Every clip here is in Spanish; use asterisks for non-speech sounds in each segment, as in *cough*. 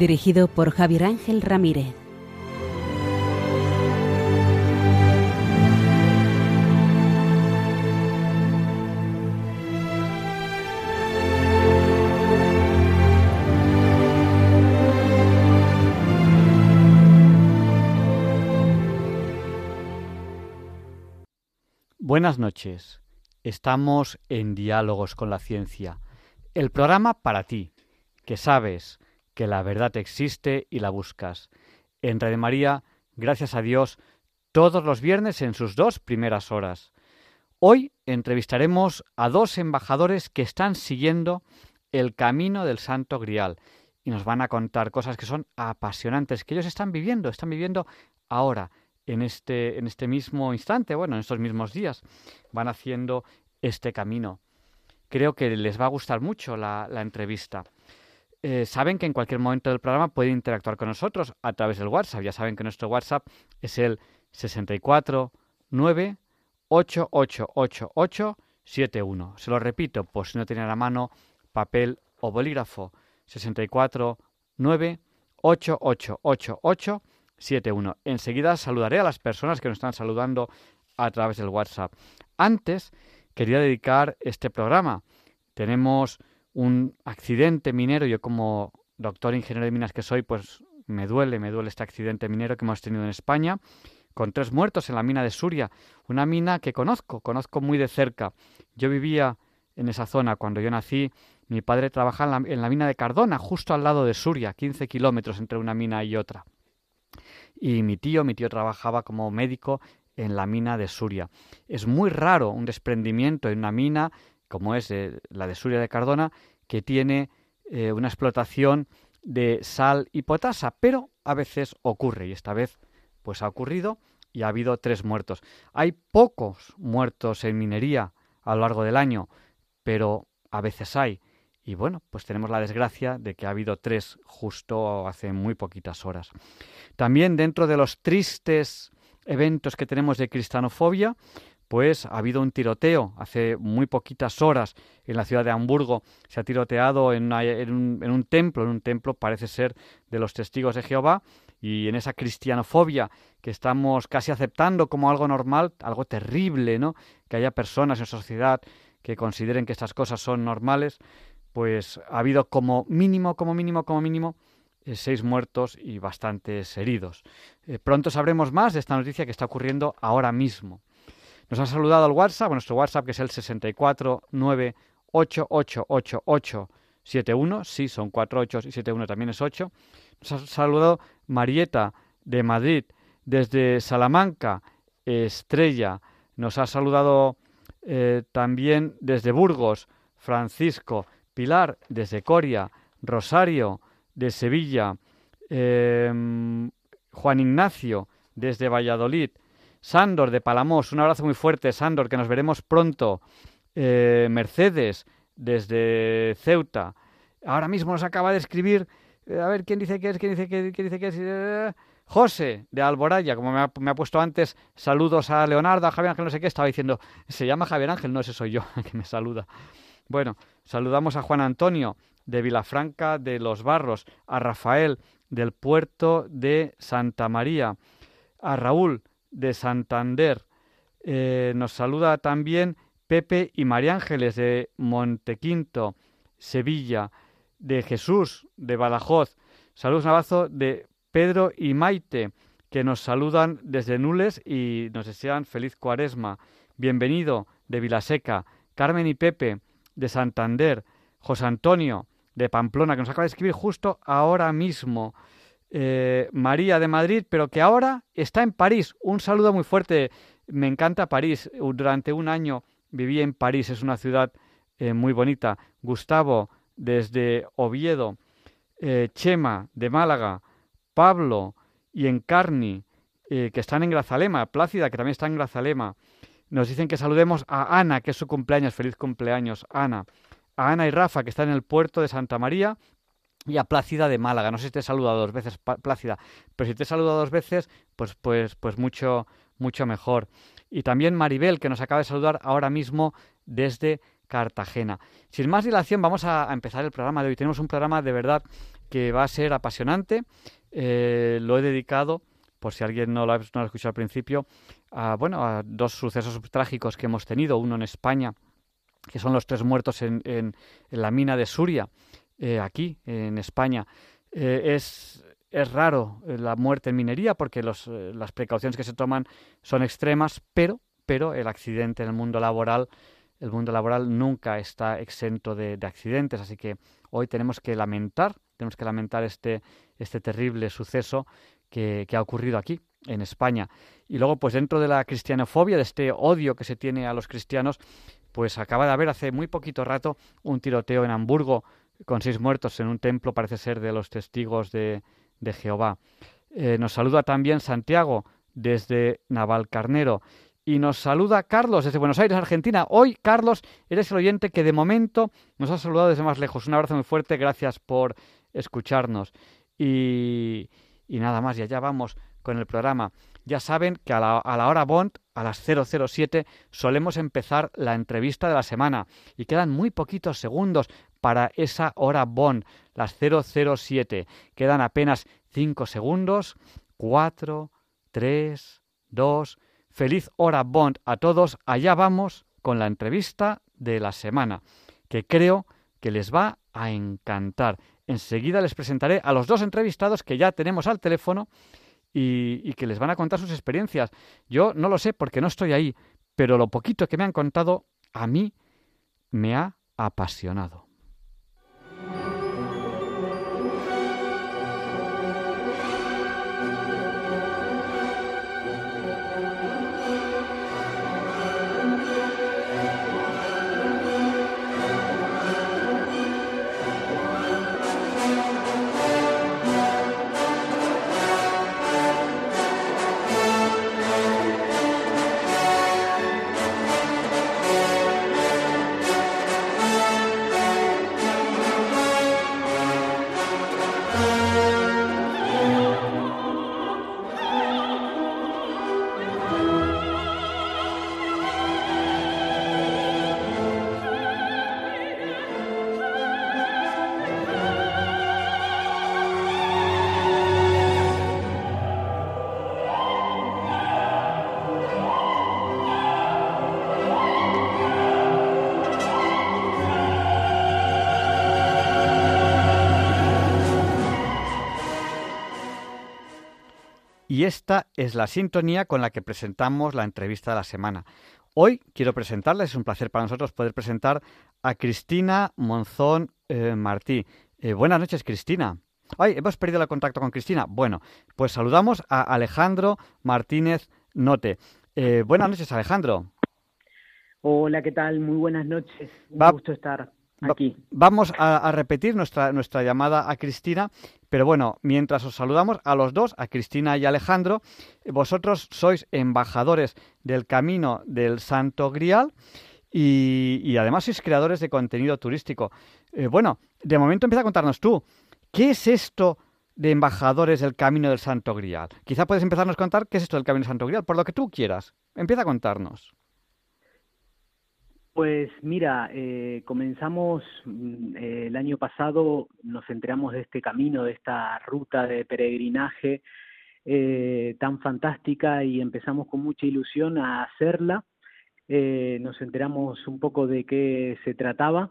Dirigido por Javier Ángel Ramírez. Buenas noches. Estamos en Diálogos con la Ciencia, el programa para ti, que sabes que la verdad existe y la buscas. En Radio María, gracias a Dios, todos los viernes en sus dos primeras horas. Hoy entrevistaremos a dos embajadores que están siguiendo el camino del Santo Grial y nos van a contar cosas que son apasionantes, que ellos están viviendo, están viviendo ahora en este, en este mismo instante, bueno, en estos mismos días, van haciendo este camino. Creo que les va a gustar mucho la, entrevista. Eh, saben que en cualquier momento del programa pueden interactuar con nosotros a través del WhatsApp. Ya saben que nuestro WhatsApp es el 64 9 71. Se lo repito, por si no tienen a la mano papel o bolígrafo. 64 9 71. Enseguida saludaré a las personas que nos están saludando a través del WhatsApp. Antes quería dedicar este programa. Tenemos un accidente minero. Yo como doctor ingeniero de minas que soy, pues me duele, me duele este accidente minero que hemos tenido en España, con tres muertos en la mina de Suria, una mina que conozco, conozco muy de cerca. Yo vivía en esa zona cuando yo nací. Mi padre trabajaba en la, en la mina de Cardona, justo al lado de Suria, 15 kilómetros entre una mina y otra y mi tío, mi tío trabajaba como médico en la mina de Suria. Es muy raro un desprendimiento en una mina como es eh, la de Suria de Cardona, que tiene eh, una explotación de sal y potasa, pero a veces ocurre y esta vez pues ha ocurrido y ha habido tres muertos. Hay pocos muertos en minería a lo largo del año, pero a veces hay. Y bueno, pues tenemos la desgracia de que ha habido tres justo hace muy poquitas horas. También dentro de los tristes eventos que tenemos de cristianofobia, pues ha habido un tiroteo hace muy poquitas horas en la ciudad de Hamburgo. Se ha tiroteado en, un, templo, en un templo parece ser de los testigos de Jehová, y en esa cristianofobia que estamos casi aceptando como algo normal, algo terrible, ¿no? Que haya personas en sociedad que consideren que estas cosas son normales, pues ha habido como mínimo, como mínimo, como mínimo eh, seis muertos y bastantes heridos. Eh, pronto sabremos más de esta noticia que está ocurriendo ahora mismo. Nos ha saludado al WhatsApp, nuestro WhatsApp que es el 649888871, sí, son cuatro ocho y siete uno también es ocho. Nos ha saludado Marieta de Madrid, desde Salamanca, Estrella. Nos ha saludado eh, también desde Burgos, Francisco, Pilar desde Coria, Rosario, de Sevilla, em, Juan Ignacio desde Valladolid, Sándor de Palamos, un abrazo muy fuerte, Sándor, que nos veremos pronto, eh, Mercedes desde Ceuta, ahora mismo nos acaba de escribir, eh, a ver quién dice que es, quién dice que, quién dice que es, eh, José de Alboraya, como me ha, puesto antes, saludos a Leonardo, a Javier Ángel, no sé qué, estaba diciendo, se llama Javier Ángel, no, ese soy yo, *laughs* que me saluda. Bueno, saludamos a Juan Antonio, de Vilafranca de los Barros, a Rafael del puerto de Santa María, a Raúl de Santander. Eh, nos saluda también Pepe y María Ángeles de Montequinto, Sevilla, de Jesús de Badajoz. Saludos, un abrazo de Pedro y Maite, que nos saludan desde Nules y nos desean feliz cuaresma. Bienvenido de Vilaseca. Carmen y Pepe de Santander. José Antonio de Pamplona, que nos acaba de escribir justo ahora mismo. Eh, María de Madrid, pero que ahora está en París. Un saludo muy fuerte. Me encanta París. Durante un año viví en París. Es una ciudad eh, muy bonita. Gustavo, desde Oviedo. Eh, Chema, de Málaga. Pablo y Encarni, que están en Grazalema, Plácida, que también está en Grazalema. Nos dicen que saludemos a Ana, que es su cumpleaños. Feliz cumpleaños, Ana. A Ana y Rafa, que están en el puerto de Santa María. Y a Plácida de Málaga. No sé si te he saludado dos veces, Plácida, pero si te he saludado dos veces, pues, pues, pues mucho, mucho mejor. Y también Maribel, que nos acaba de saludar ahora mismo desde Cartagena. Sin más dilación, vamos a, empezar el programa de hoy. Tenemos un programa de verdad que va a ser apasionante. Eh, lo he dedicado, por si alguien no lo, ha, escuchado al principio, a, bueno, a dos sucesos trágicos que hemos tenido. Uno en España, que son los tres muertos en, en, la mina de Suria, eh, aquí en España. Eh, es, es raro la muerte en minería porque los, las precauciones que se toman son extremas, pero, pero el accidente en el mundo laboral el mundo laboral nunca está exento de, accidentes, así que hoy tenemos que lamentar, tenemos que lamentar este, este terrible suceso que, ha ocurrido aquí, en España. Y luego, pues dentro de la cristianofobia, de este odio que se tiene a los cristianos, pues acaba de haber hace muy poquito rato un tiroteo en Hamburgo con seis muertos en un templo, parece ser de los testigos de, Jehová. Eh, nos saluda también Santiago desde Navalcarnero y nos saluda Carlos desde Buenos Aires, Argentina. Hoy, Carlos, eres el oyente que de momento nos ha saludado desde más lejos. Un abrazo muy fuerte, gracias por escucharnos. Y, nada más, y allá vamos con el programa. Ya saben que a la, a la, hora Bond, a las 007, solemos empezar la entrevista de la semana y quedan muy poquitos segundos para esa hora Bond, las 007. Quedan apenas 5 segundos, 4, 3, 2, Feliz hora Bond a todos. Allá vamos con la entrevista de la semana, que creo que les va a encantar. Enseguida les presentaré a los dos entrevistados que ya tenemos al teléfono y, que les van a contar sus experiencias. Yo no lo sé porque no estoy ahí, pero lo poquito que me han contado a mí me ha apasionado. Y esta es la sintonía con la que presentamos la entrevista de la semana. Hoy quiero presentarles, es un placer para nosotros poder presentar a Cristina Monzón eh, Martí. Eh, buenas noches, Cristina. Ay, hemos perdido el contacto con Cristina. Bueno, pues saludamos a Alejandro Martínez Note. Eh, buenas noches, Alejandro. Hola, ¿qué tal? Muy buenas noches. Un gusto estar aquí. Vamos a, repetir nuestra, nuestra llamada a Cristina, pero bueno, mientras os saludamos a los dos, a Cristina y Alejandro, vosotros sois embajadores del Camino del Santo Grial y, además sois creadores de contenido turístico. Eh, bueno, de momento empieza a contarnos tú, ¿qué es esto de embajadores del Camino del Santo Grial? Quizá puedes empezarnos a contar qué es esto del Camino del Santo Grial, por lo que tú quieras. Empieza a contarnos. Pues mira, eh, comenzamos mm, eh, el año pasado, nos enteramos de este camino, de esta ruta de peregrinaje eh, tan fantástica y empezamos con mucha ilusión a hacerla. nos enteramos un poco de qué se trataba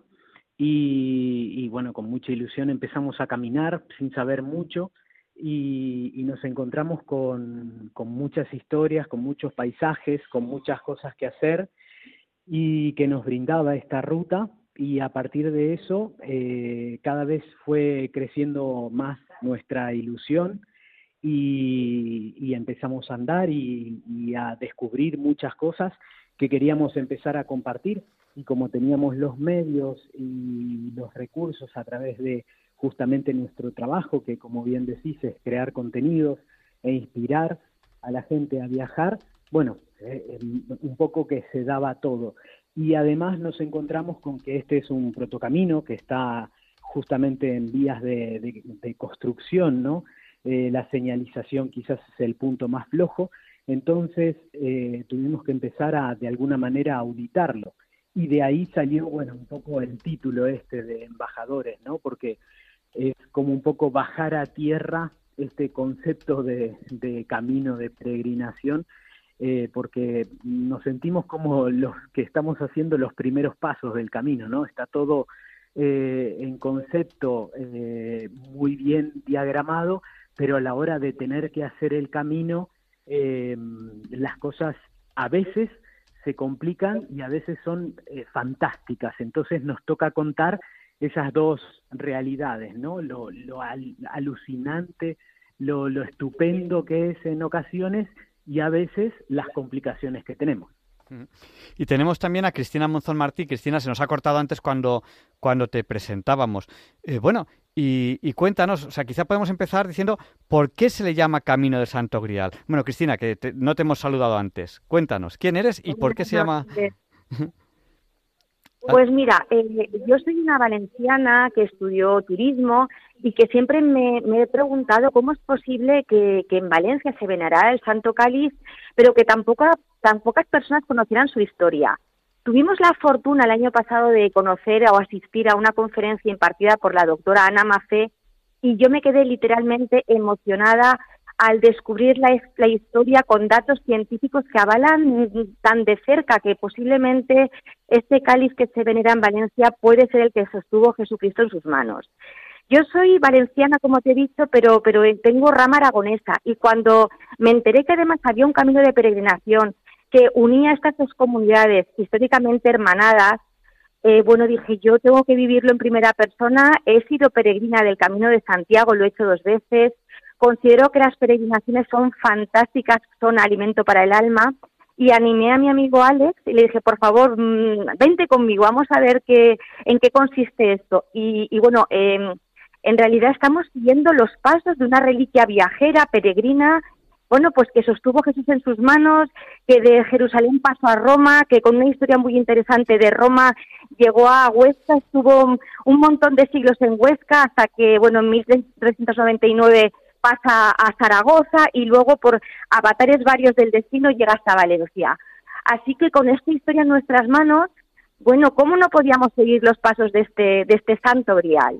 y, bueno, con mucha ilusión empezamos a caminar sin saber mucho y, nos encontramos con, con muchas historias, con muchos paisajes, con muchas cosas que hacer y que nos brindaba esta ruta y a partir de eso eh, cada vez fue creciendo más nuestra ilusión y, empezamos a andar y, a descubrir muchas cosas que queríamos empezar a compartir. Y como teníamos los medios y los recursos a través de justamente nuestro trabajo, que como bien decís es crear contenidos e inspirar a la gente a viajar, bueno, eh, un poco que se daba todo. Y además nos encontramos con que este es un protocamino que está justamente en vías de, construcción, ¿no? Eh, la señalización quizás es el punto más flojo, entonces eh, tuvimos que empezar a de alguna manera a auditarlo y de ahí salió, bueno, un poco el título este de embajadores, ¿no? Porque es como un poco bajar a tierra este concepto de, camino de peregrinación, eh, porque nos sentimos como los que estamos haciendo los primeros pasos del camino, ¿no? Está todo eh, en concepto eh, muy bien diagramado, pero a la hora de tener que hacer el camino, las cosas a veces se complican y a veces son fantásticas. Entonces nos toca contar esas dos realidades, ¿no? Lo, alucinante, lo, estupendo que es en ocasiones y a veces las complicaciones que tenemos. Y tenemos también a Cristina Monzón Martí. Cristina, se nos ha cortado antes cuando, cuando te presentábamos. Eh, bueno, y, cuéntanos, o sea, quizá podemos empezar diciendo por qué se le llama Camino del Santo Grial. Bueno, Cristina, que no te hemos saludado antes. Cuéntanos, ¿quién eres y por qué se llama... Pues mira, eh, yo soy una valenciana que estudió turismo y que siempre me, he preguntado cómo es posible que, en Valencia se venerara el Santo Cáliz, pero que tampoco, tan pocas personas conocieran su historia. Tuvimos la fortuna el año pasado de conocer o asistir a una conferencia impartida por la doctora Ana Mafé y yo me quedé literalmente emocionada al descubrir la, historia con datos científicos que avalan tan de cerca que posiblemente este cáliz que se venera en Valencia puede ser el que sostuvo Jesucristo en sus manos. Yo soy valenciana, como te he dicho, pero, pero tengo rama aragonesa y cuando me enteré que además había un camino de peregrinación que unía estas dos comunidades históricamente hermanadas, eh, bueno, dije, yo tengo que vivirlo en primera persona. He sido peregrina del Camino de Santiago, lo he hecho dos veces. Considero que las peregrinaciones son fantásticas, son alimento para el alma y animé a mi amigo Alex y le dije, por favor, mm, vente conmigo, vamos a ver qué, en qué consiste esto. Y, bueno, em, en realidad estamos siguiendo los pasos de una reliquia viajera, peregrina, bueno, pues que sostuvo Jesús en sus manos, que de Jerusalén pasó a Roma, que con una historia muy interesante de Roma llegó a Huesca, estuvo un montón de siglos en Huesca hasta que, bueno, en 1399 pasa a Zaragoza y luego por avatares varios del destino llega hasta Valencia. Así que con esta historia en nuestras manos, bueno, ¿cómo no podíamos seguir los pasos de este, de este santo grial?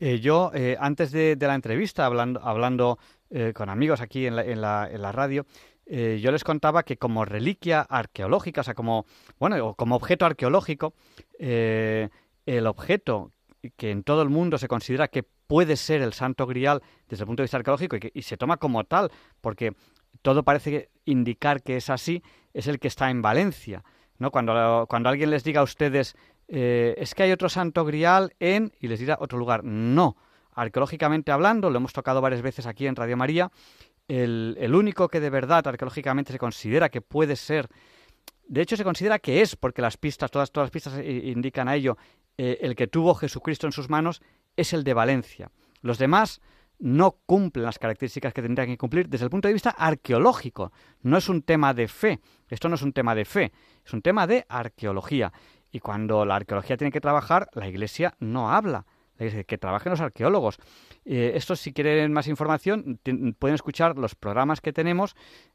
Eh, yo, eh, antes de, la entrevista, hablando, hablando eh, con amigos aquí en la, en la, en la radio, yo les contaba que como reliquia arqueológica, o sea, como, bueno, como objeto arqueológico, el objeto que en todo el mundo se considera que puede ser el santo grial desde el punto de vista arqueológico y, se toma como tal, porque todo parece indicar que es así, es el que está en Valencia. ¿no? Cuando, cuando alguien les diga a ustedes, eh, es que hay otro santo grial en, y les dirá otro lugar, no. Arqueológicamente hablando, lo hemos tocado varias veces aquí en Radio María, el, el único que de verdad arqueológicamente se considera que puede ser de hecho, se considera que es, porque las pistas, todas, todas las pistas eh, indican a ello, eh, el que tuvo Jesucristo en sus manos es el de Valencia. Los demás no cumplen las características que tendrían que cumplir desde el punto de vista arqueológico. No es un tema de fe. Esto no es un tema de fe, es un tema de arqueología. Y cuando la arqueología tiene que trabajar, la Iglesia no habla. que trabajen los arqueólogos. Eh, esto, si quieren más información, pueden escuchar los programas que tenemos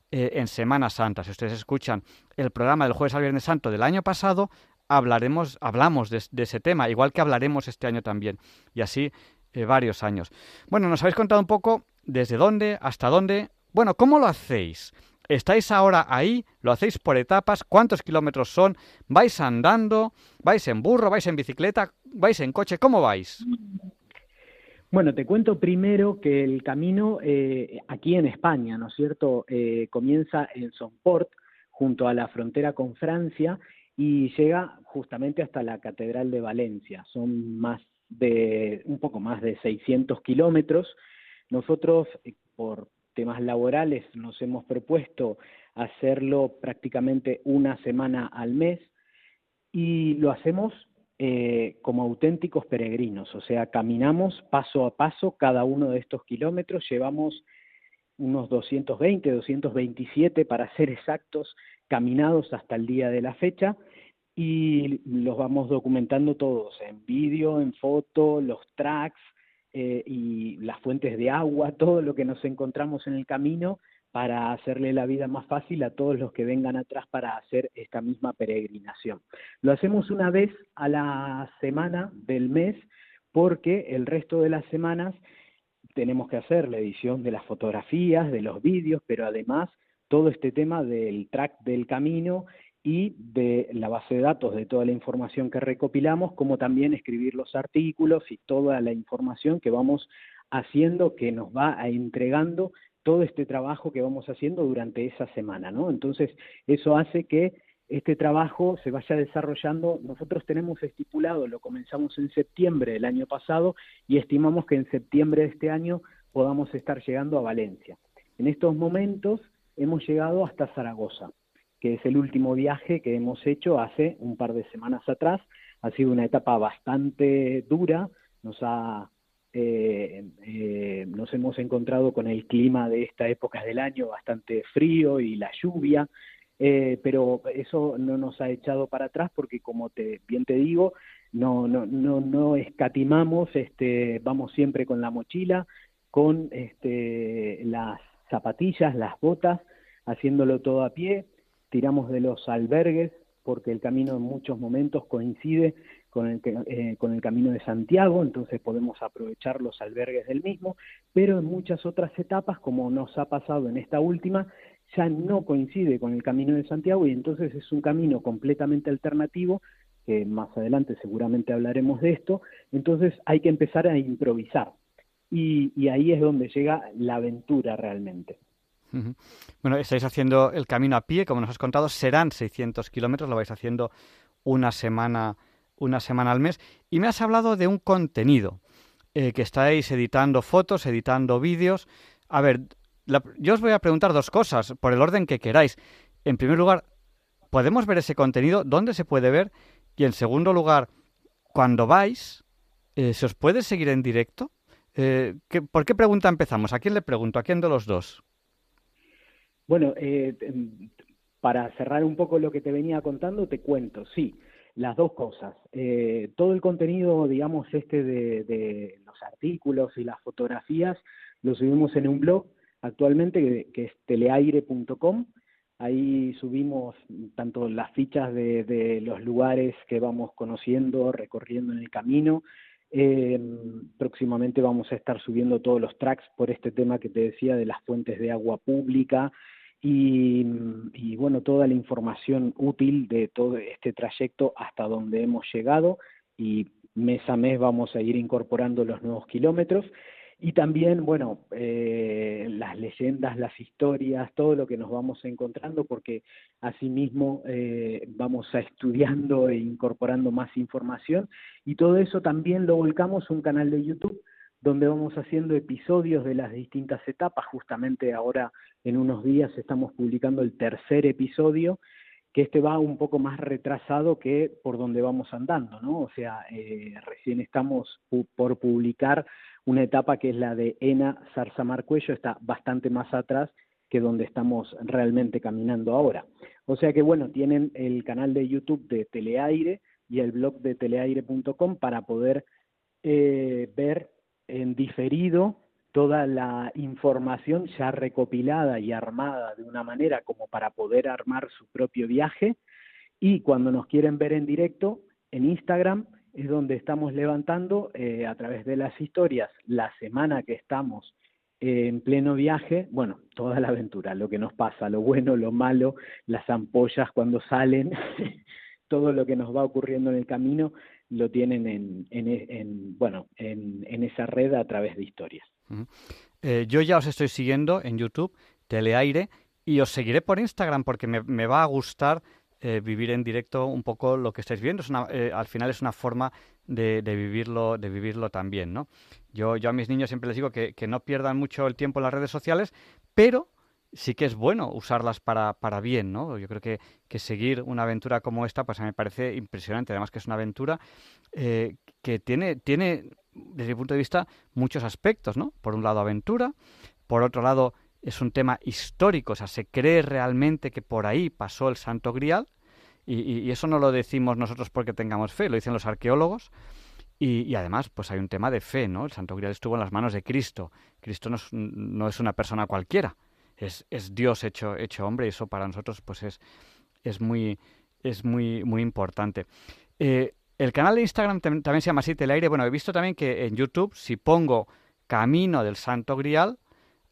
eh, en Semana Santa. Si ustedes escuchan el programa del jueves al Viernes Santo del año pasado, hablaremos, hablamos de, ese tema, igual que hablaremos este año también, y así eh, varios años. Bueno, nos habéis contado un poco desde dónde, hasta dónde. Bueno, ¿cómo lo hacéis? ¿Estáis ahora ahí? ¿Lo hacéis por etapas? ¿Cuántos kilómetros son? ¿Vais andando? ¿Vais en burro? ¿Vais en bicicleta? ¿Vais en coche? ¿Cómo vais? Bueno, te cuento primero que el camino eh, aquí en España, ¿no es cierto?, eh, comienza en Sonport, junto a la frontera con Francia, y llega justamente hasta la Catedral de Valencia. Son más de un poco más de 600 kilómetros. Nosotros, eh, por temas laborales, nos hemos propuesto hacerlo prácticamente una semana al mes y lo hacemos eh, como auténticos peregrinos, o sea, caminamos paso a paso cada uno de estos kilómetros, llevamos unos 220, 227 para ser *laughs* exactos, caminados hasta el día de la fecha y los vamos documentando todos en vídeo, en foto, los tracks eh, y las fuentes de agua, *laughs* todo lo que nos encontramos en el camino para hacerle la vida más fácil a todos los que vengan atrás para hacer esta misma peregrinación. Lo hacemos una vez a la semana del mes porque el resto de las semanas tenemos que hacer la edición de las fotografías, de los vídeos, pero además todo este tema del track del camino y de la base de datos de toda la información que recopilamos, como también escribir los artículos y toda la información que vamos haciendo, que nos va entregando todo este trabajo que vamos haciendo durante esa semana, ¿no? Entonces, eso hace que este trabajo se vaya desarrollando. Nosotros tenemos estipulado, lo comenzamos en septiembre del año pasado y estimamos que en septiembre de este año podamos estar llegando a Valencia. En estos momentos hemos llegado hasta Zaragoza, que es el último viaje que hemos hecho hace un par de semanas atrás. Ha sido una etapa bastante dura, nos ha eh, eh, nos hemos encontrado con el clima de esta época del año bastante frío y la lluvia, eh, pero eso no nos ha echado para atrás porque como te bien te digo, no no no no escatimamos, este vamos siempre con la mochila, con este las zapatillas, las botas, haciéndolo todo a pie, tiramos de los albergues porque el camino en muchos momentos coincide con el, eh, con el Camino de Santiago, entonces podemos aprovechar los albergues del mismo, pero en muchas otras etapas, como nos ha pasado en esta última, ya no coincide con el Camino de Santiago y entonces es un camino completamente alternativo, que más adelante seguramente hablaremos de esto, entonces hay que empezar a improvisar. Y, y ahí es donde llega la aventura realmente. Bueno, estáis haciendo el camino a pie, como nos has contado, serán 600 kilómetros, lo vais haciendo una semana una semana al mes. Y me has hablado de un contenido, eh, que estáis editando fotos, editando vídeos. A ver, yo os voy a preguntar dos cosas, por el orden que queráis. En primer lugar, ¿podemos ver ese contenido? ¿Dónde se puede ver? Y en segundo lugar, cuando vais, eh, ¿se os puede seguir en directo? Eh, ¿Por qué pregunta empezamos? ¿A quién le pregunto? ¿A quién de los dos? Bueno, para cerrar un poco lo que te venía contando, te cuento, sí las dos cosas. Eh, todo el contenido, digamos, este de, los artículos y las fotografías, lo subimos en un blog actualmente que, es teleaire.com. Ahí subimos tanto las fichas de, los lugares que vamos conociendo, recorriendo en el camino. Eh, próximamente vamos a estar subiendo todos los tracks por este tema que te decía de las fuentes de agua pública, y, bueno, toda la información útil de todo este trayecto hasta donde hemos llegado y mes a mes vamos a ir incorporando los nuevos kilómetros. Y también, bueno, eh, las leyendas, las historias, todo lo que nos vamos encontrando, porque asimismo eh, vamos a estudiando e incorporando más información. Y todo eso también lo volcamos un canal de YouTube donde vamos haciendo episodios de las distintas etapas. Justamente ahora, en unos días, estamos publicando el tercer episodio, que este va un poco más retrasado que por donde vamos andando, ¿no? O sea, eh, recién estamos por publicar una etapa que es la de Ena Marcuello, está bastante más atrás que donde estamos realmente caminando ahora. O sea que bueno, tienen el canal de YouTube de Teleaire y el blog de teleaire.com para poder eh, ver en diferido toda la información ya recopilada y armada de una manera como para poder armar su propio viaje. Y cuando nos quieren ver en directo en Instagram es donde estamos levantando eh, a través de las historias la semana que estamos en pleno viaje, bueno, toda la aventura, lo que nos pasa, lo bueno, lo malo, las ampollas cuando salen, *laughs* todo lo que nos va ocurriendo en el camino lo tienen en, en, bueno, en, en, esa red a través de historias. Eh, yo ya os estoy siguiendo en YouTube, Teleaire, y os seguiré por Instagram porque me, va a gustar eh, vivir en directo un poco lo que estáis viendo. Es eh, al final es una forma de, vivirlo, de vivirlo también, ¿no? Yo, yo a mis niños siempre les digo que, no pierdan mucho el tiempo en las redes sociales, pero sí que es bueno usarlas para, para bien, ¿no? Yo creo que, que, seguir una aventura como esta, pues a mí me parece impresionante. Además que es una aventura eh, que tiene, tiene, desde mi punto de vista, muchos aspectos, ¿no? Por un lado, aventura. Por otro lado, es un tema histórico. O sea, se cree realmente que por ahí pasó el Santo Grial. Y, eso no lo decimos nosotros porque tengamos fe, lo dicen los arqueólogos. Y, además, pues hay un tema de fe, ¿no? El Santo Grial estuvo en las manos de Cristo. Cristo no es una persona cualquiera es, es Dios hecho, hecho hombre y eso para nosotros pues es, es, muy, es muy, muy importante. Eh, el canal de Instagram también se llama así, Teleaire. Bueno, he visto también que en YouTube, si pongo Camino del Santo Grial,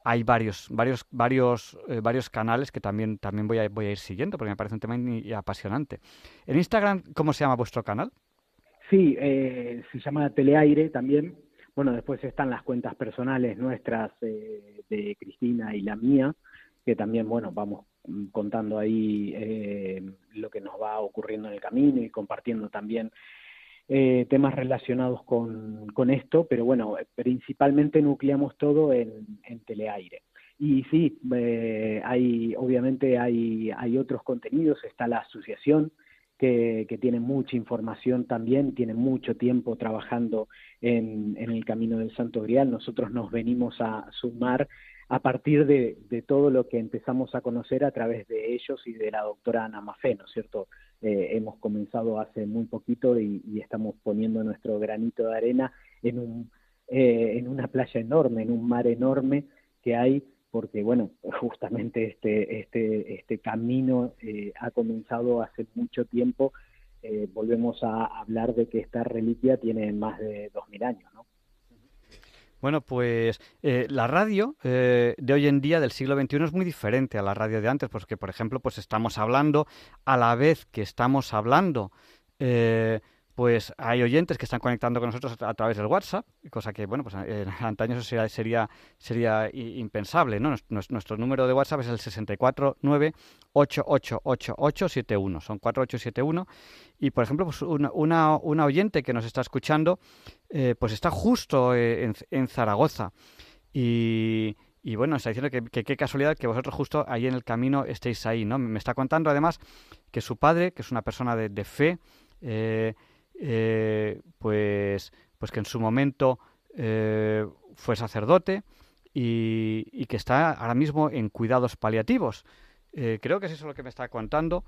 hay varios, varios, varios, eh, varios canales que también, también voy, a, voy a ir siguiendo porque me parece un tema apasionante. ¿En Instagram cómo se llama vuestro canal? Sí, eh, se llama Teleaire también. Bueno, después están las cuentas personales nuestras eh, de Cristina y la mía, que también, bueno, vamos contando ahí eh, lo que nos va ocurriendo en el camino y compartiendo también eh, temas relacionados con, con, esto, pero bueno, principalmente nucleamos todo en, en Teleaire. Y sí, eh, hay, obviamente hay, hay otros contenidos, está la asociación, que, tiene mucha información también, tiene mucho tiempo trabajando en, en, el camino del Santo Grial. Nosotros nos venimos a sumar a partir de, de, todo lo que empezamos a conocer a través de ellos y de la doctora Ana Mafé, ¿no es cierto? Eh, hemos comenzado hace muy poquito y, y, estamos poniendo nuestro granito de arena en, un, eh, en una playa enorme, en un mar enorme que hay porque bueno, *laughs* justamente este, este, este camino eh, ha comenzado hace mucho tiempo. Eh, volvemos a hablar de que esta reliquia tiene más de 2.000 años, ¿no? Bueno, pues eh, la radio de hoy en día del siglo XXI es muy diferente a la radio de antes, porque por ejemplo, pues estamos hablando a la vez que estamos hablando eh, pues hay oyentes que están conectando con nosotros a, través del WhatsApp, cosa que, bueno, pues en antaño eso sería, sería, sería impensable, ¿no? Nuestro, número de WhatsApp es el 649888871, son 4871, y por ejemplo, pues una oyente que nos está escuchando, eh, pues está justo eh, en, en Zaragoza, y, y bueno, está diciendo que qué casualidad que vosotros justo ahí en el camino estéis ahí, ¿no? Me está contando además que su padre, que es una persona de, de fe, eh, eh, pues, pues que en su momento eh, fue sacerdote y, que está ahora mismo en cuidados paliativos. Eh, creo que es eso lo que me está contando,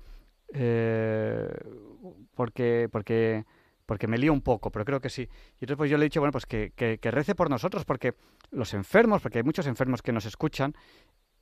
porque, porque, porque me lío un poco, pero creo que sí. Y entonces pues yo le he dicho, bueno, pues que, que rece por nosotros, porque los enfermos, porque hay muchos enfermos que nos escuchan,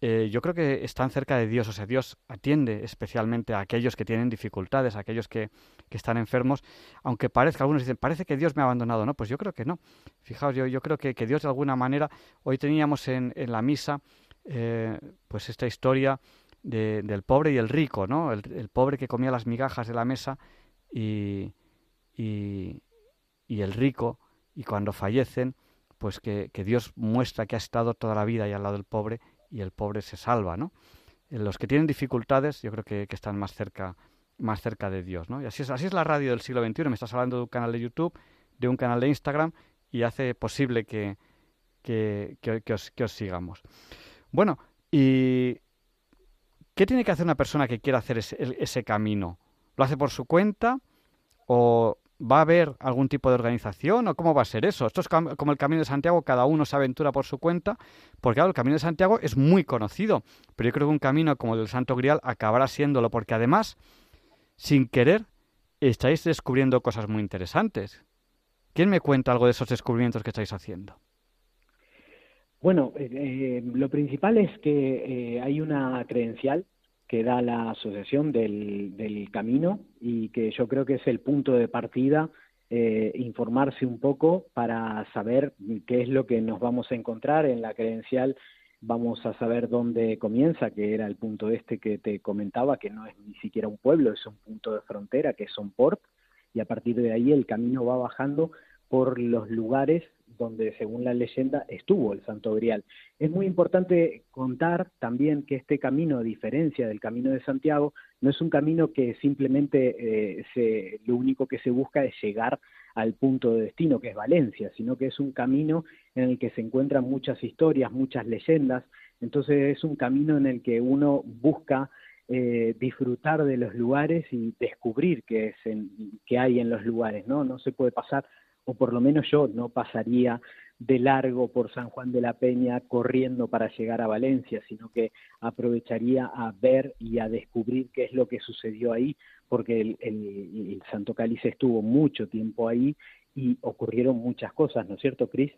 eh, yo creo que están cerca de Dios, o sea, Dios atiende especialmente a aquellos que tienen dificultades, a aquellos que, que están enfermos, aunque parezca, algunos dicen, parece que Dios me ha abandonado, ¿no? Pues yo creo que no. Fijaos, yo, yo creo que, que Dios de alguna manera, hoy teníamos en, en la misa, eh, pues esta historia de, del pobre y el rico, ¿no? El, pobre que comía las migajas de la mesa y, y, y el rico, y cuando fallecen, pues que, que Dios muestra que ha estado toda la vida ahí al lado del pobre y el pobre se salva, ¿no? Eh, los que tienen dificultades yo creo que, están más cerca, más cerca de Dios, ¿no? Y así es, así es la radio del siglo XXI. Me estás hablando de un canal de YouTube, de un canal de Instagram y hace posible que, que, que, os, que os sigamos. Bueno, ¿y qué tiene que hacer una persona que quiera hacer ese, ese camino? ¿Lo hace por su cuenta o ¿Va a haber algún tipo de organización o cómo va a ser eso? Esto es como el Camino de Santiago, cada uno se aventura por su cuenta, porque claro, el Camino de Santiago es muy conocido, pero yo creo que un camino como el del Santo Grial acabará siéndolo, porque además, sin querer, estáis descubriendo cosas muy interesantes. ¿Quién me cuenta algo de esos descubrimientos que estáis haciendo? Bueno, eh, eh, lo principal es que eh, hay una credencial que da la asociación del, del camino y que yo creo que es el punto de partida eh, informarse un poco para saber qué es lo que nos vamos a encontrar en la credencial. Vamos a saber dónde comienza, que era el punto este que te comentaba, que no es ni siquiera un pueblo, es un punto de frontera, que es un port, y a partir de ahí el camino va bajando por los lugares donde según la leyenda estuvo el Santo Grial. Es muy importante contar también que este camino, a diferencia del camino de Santiago, no es un camino que simplemente eh, se, lo único que se busca es llegar al punto de destino que es Valencia, sino que es un camino en el que se encuentran muchas historias, muchas leyendas, entonces es un camino en el que uno busca eh, disfrutar de los lugares y descubrir qué, es qué hay en los lugares, ¿no? No se puede pasar, o por lo menos yo no pasaría de largo por San Juan de la Peña corriendo para llegar a Valencia, sino que aprovecharía a ver y a descubrir qué es lo que sucedió ahí, porque el, Santo Cáliz estuvo mucho tiempo ahí y ocurrieron muchas cosas, ¿no es cierto, Cris?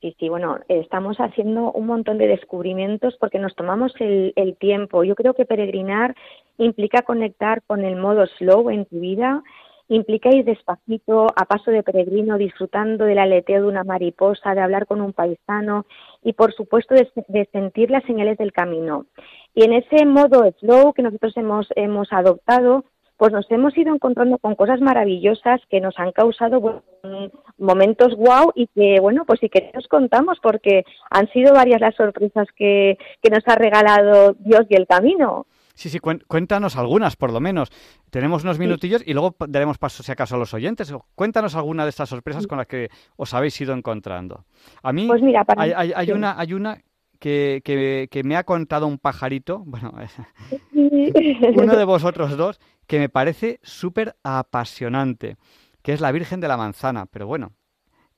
Sí, sí, bueno, estamos haciendo un montón de descubrimientos porque nos tomamos el, el, tiempo. Yo creo que peregrinar implica conectar con el modo slow en tu vida, implica ir despacito, a paso de peregrino, disfrutando del aleteo de una mariposa, de hablar con un paisano y, por supuesto, de, de sentir las señales del camino. Y en ese modo slow que nosotros hemos, hemos adoptado, pues nos hemos ido encontrando con cosas maravillosas que nos han causado momentos guau y que, bueno, pues sí que nos contamos porque han sido varias las sorpresas que, que nos ha regalado Dios y el camino. Sí, sí, cuéntanos algunas, por lo menos. Tenemos unos minutillos y luego daremos paso, si acaso, a los oyentes. Cuéntanos alguna de estas sorpresas con las que os habéis ido encontrando. A mí pues mira, hay, hay, hay una, hay una que, que, que, me ha contado un pajarito, *laughs* bueno, uno de vosotros dos, que me parece súper apasionante, que es la Virgen de la Manzana. Pero bueno,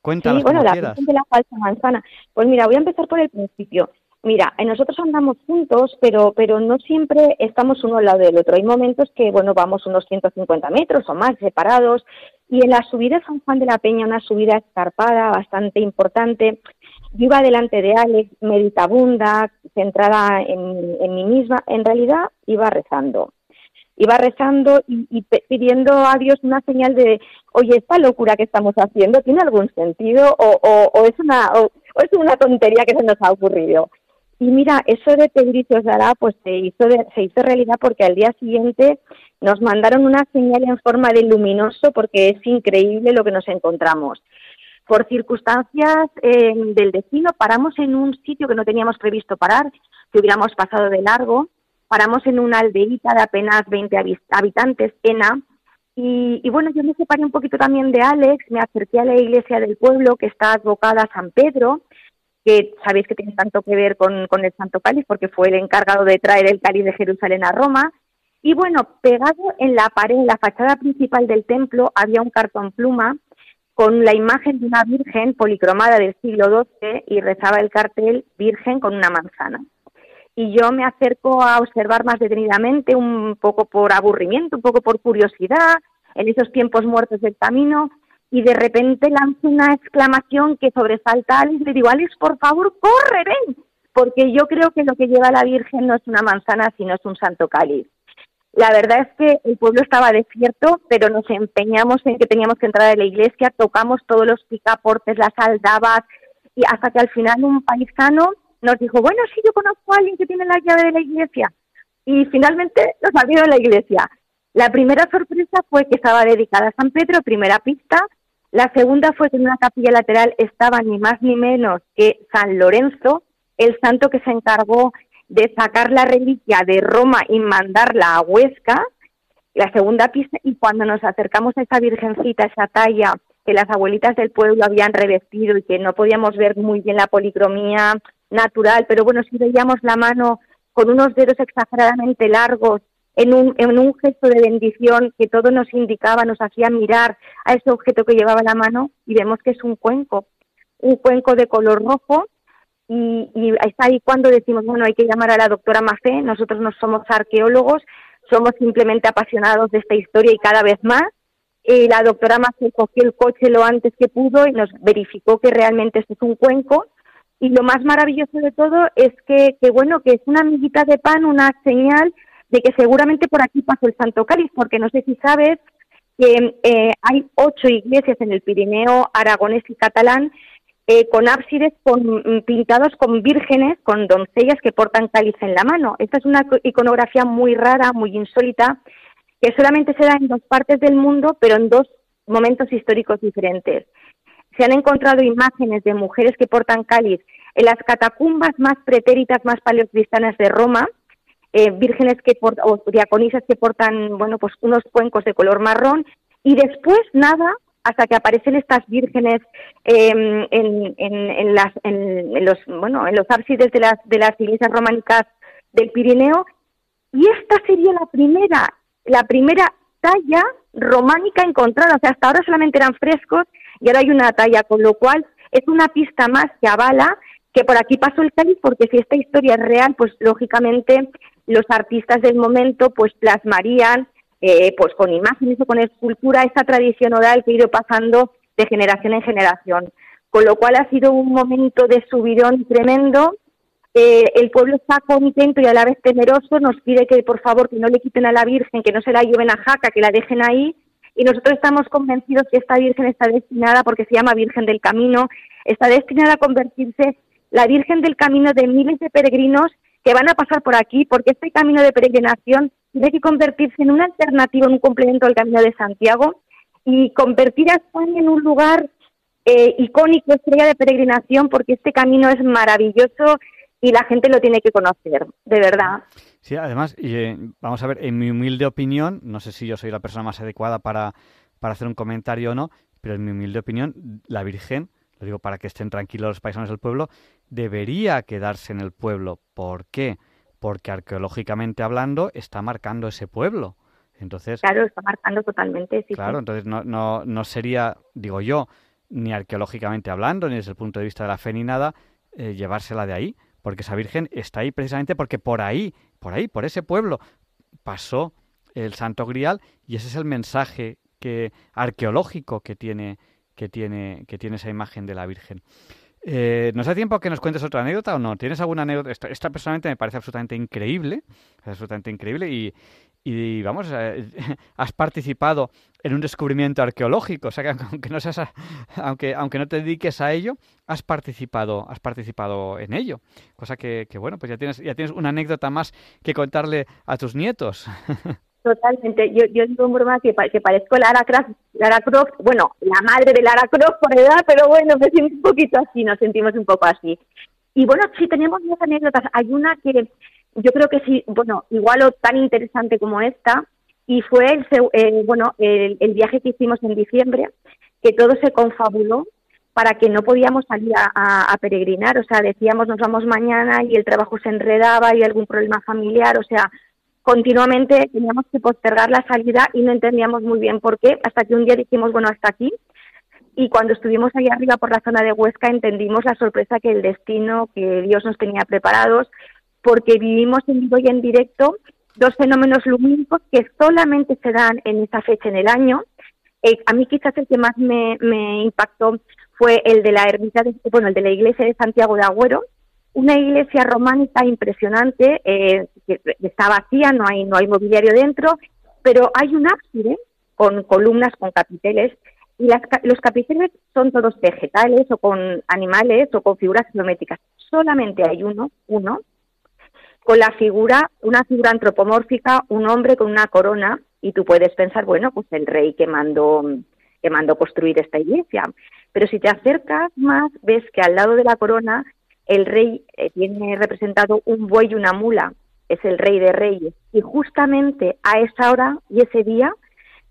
cuéntanos sí, bueno, la Virgen de la falsa manzana. Pues mira, voy a empezar por el principio. Mira, nosotros andamos juntos, pero, pero no siempre estamos uno al lado del otro. Hay momentos que, bueno, vamos unos 150 metros o más separados. Y en la subida a San Juan de la Peña, una subida escarpada bastante importante, yo iba delante de Alex, meditabunda, centrada en, en mí misma. En realidad iba rezando iba rezando y, pidiendo a Dios una señal de, oye, esta locura que estamos haciendo tiene algún sentido o, es una o, es una tontería que se nos ha ocurrido. Y mira, eso de os dará, pues se hizo, se hizo realidad porque al día siguiente nos mandaron una señal en forma de luminoso porque es increíble lo que nos encontramos. Por circunstancias eh, del destino paramos en un sitio que no teníamos previsto parar, que hubiéramos pasado de largo, paramos en una aldeita de apenas 20 habitantes, Ena, y, y, bueno, yo me separé un poquito también de Alex, me acerqué a la iglesia del pueblo que está advocada a San Pedro, que sabéis que tiene tanto que ver con, el Santo Cáliz, porque fue el encargado de traer el cáliz de Jerusalén a Roma. Y bueno, pegado en la pared, en la fachada principal del templo, había un cartón pluma con la imagen de una virgen policromada del siglo XII y rezaba el cartel Virgen con una manzana y yo me acerco a observar más detenidamente, un poco por aburrimiento, un poco por curiosidad, en esos tiempos muertos del camino, y de repente lanzo una exclamación que sobresalta a Alex, le digo, Alex, por favor, corre, ven, porque yo creo que lo que lleva la Virgen no es una manzana, sino es un santo cáliz. La verdad es que el pueblo estaba desierto, pero nos empeñamos en que teníamos que entrar a la iglesia, tocamos todos los picaportes, las aldabas, y hasta que al final un paisano nos dijo, bueno, sí, yo conozco a alguien que tiene la llave de la iglesia. Y finalmente nos abrió la iglesia. La primera sorpresa fue que estaba dedicada a San Pedro, primera pista. La segunda fue que en una capilla lateral estaba ni más ni menos que San Lorenzo, el santo que se encargó de sacar la reliquia de Roma y mandarla a Huesca. La segunda pista, y cuando nos acercamos a esa virgencita, esa talla que las abuelitas del pueblo habían revestido y que no podíamos ver muy bien la policromía, natural, pero bueno, si veíamos la mano con unos dedos exageradamente largos, en un, en un gesto de bendición que todo nos indicaba, nos hacía mirar a ese objeto que llevaba la mano y vemos que es un cuenco, un cuenco de color rojo y, y está ahí cuando decimos, bueno, hay que llamar a la doctora Mafé, nosotros no somos arqueólogos, somos simplemente apasionados de esta historia y cada vez más. Y la doctora Mafé cogió el coche lo antes que pudo y nos verificó que realmente este es un cuenco y lo más maravilloso de todo es que, que, bueno, que es una amiguita de pan, una señal de que seguramente por aquí pasó el Santo Cáliz, porque no sé si sabes que eh, hay ocho iglesias en el Pirineo aragonés y catalán eh, con ábsides mm, pintados con vírgenes, con doncellas que portan cáliz en la mano. Esta es una iconografía muy rara, muy insólita, que solamente se da en dos partes del mundo, pero en dos momentos históricos diferentes se han encontrado imágenes de mujeres que portan cáliz en las catacumbas más pretéritas, más paleocristianas de Roma, eh, vírgenes que o diaconisas que portan, bueno, pues unos cuencos de color marrón, y después nada, hasta que aparecen estas vírgenes em, en, en, las, en, los, bueno, en los ábsides de las, de las iglesias románicas del Pirineo. Y esta sería la primera, la primera talla románica encontrada. O sea, hasta ahora solamente eran frescos y ahora hay una talla, con lo cual es una pista más que avala que por aquí pasó el cáliz, porque si esta historia es real, pues lógicamente los artistas del momento pues plasmarían eh, pues con imágenes o con escultura esa tradición oral que ha ido pasando de generación en generación. Con lo cual ha sido un momento de subidón tremendo. Eh, el pueblo está contento y a la vez temeroso, nos pide que por favor que no le quiten a la Virgen, que no se la lleven a Jaca, que la dejen ahí. Y nosotros estamos convencidos que esta Virgen está destinada, porque se llama Virgen del Camino, está destinada a convertirse la Virgen del Camino de miles de peregrinos que van a pasar por aquí, porque este camino de peregrinación tiene que convertirse en una alternativa, en un complemento al Camino de Santiago y convertir a España en un lugar eh, icónico, estrella de peregrinación, porque este camino es maravilloso y la gente lo tiene que conocer, de verdad. Sí, además, eh, vamos a ver, en mi humilde opinión, no sé si yo soy la persona más adecuada para, para hacer un comentario o no, pero en mi humilde opinión, la Virgen, lo digo para que estén tranquilos los paisanos del pueblo, debería quedarse en el pueblo. ¿Por qué? Porque arqueológicamente hablando está marcando ese pueblo. Entonces, claro, está marcando totalmente. Sí, claro, entonces no, no, no sería, digo yo, ni arqueológicamente hablando, ni desde el punto de vista de la fe ni nada, eh, llevársela de ahí, porque esa Virgen está ahí precisamente porque por ahí, por ahí, por ese pueblo pasó el Santo Grial y ese es el mensaje que arqueológico que tiene que tiene que tiene esa imagen de la Virgen. Eh, ¿Nos tiempo que nos cuentes otra anécdota o no? ¿Tienes alguna anécdota? Esta, personalmente me parece absolutamente increíble, absolutamente increíble y, y vamos, eh, *laughs* has participado en un descubrimiento arqueológico, o sea que *laughs* aunque no seas, aunque, aunque no te dediques a ello, has participado, has participado en ello, cosa que, que bueno, pues ya tienes, ya tienes una anécdota más que contarle a tus nietos. *laughs* Totalmente. Yo, yo digo en broma que, que parezco Lara Croft, Lara Croft, bueno, la madre de Lara Croft por edad, pero bueno, me siento un poquito así, nos sentimos un poco así. Y bueno, sí, tenemos muchas anécdotas. Hay una que yo creo que sí, bueno, igual o tan interesante como esta, y fue el, eh, bueno, el, el, viaje que hicimos en diciembre, que todo se confabuló para que no podíamos salir a, a, peregrinar, o sea, decíamos nos vamos mañana y el trabajo se enredaba y algún problema familiar, o sea, continuamente teníamos que postergar la salida y no entendíamos muy bien por qué, hasta que un día dijimos, bueno, hasta aquí. Y cuando estuvimos ahí arriba por la zona de Huesca entendimos la sorpresa que el destino, que Dios nos tenía preparados, porque vivimos en vivo y en directo dos fenómenos lumínicos que solamente se dan en esta fecha en el año. Eh, a mí quizás el que más me, me impactó fue el de la ermita, de, bueno, el de la iglesia de Santiago de Agüero, una iglesia románica impresionante, eh, que está vacía, no hay, no hay mobiliario dentro, pero hay un ábside con columnas, con capiteles, y las, los capiteles son todos vegetales o con animales o con figuras geométricas. Solamente hay uno, uno, con la figura, una figura antropomórfica, un hombre con una corona, y tú puedes pensar, bueno, pues el rey que mandó, que mandó construir esta iglesia. Pero si te acercas más, ves que al lado de la corona el rey eh, tiene representado un buey y una mula, es el rey de reyes. Y justamente a esa hora y ese día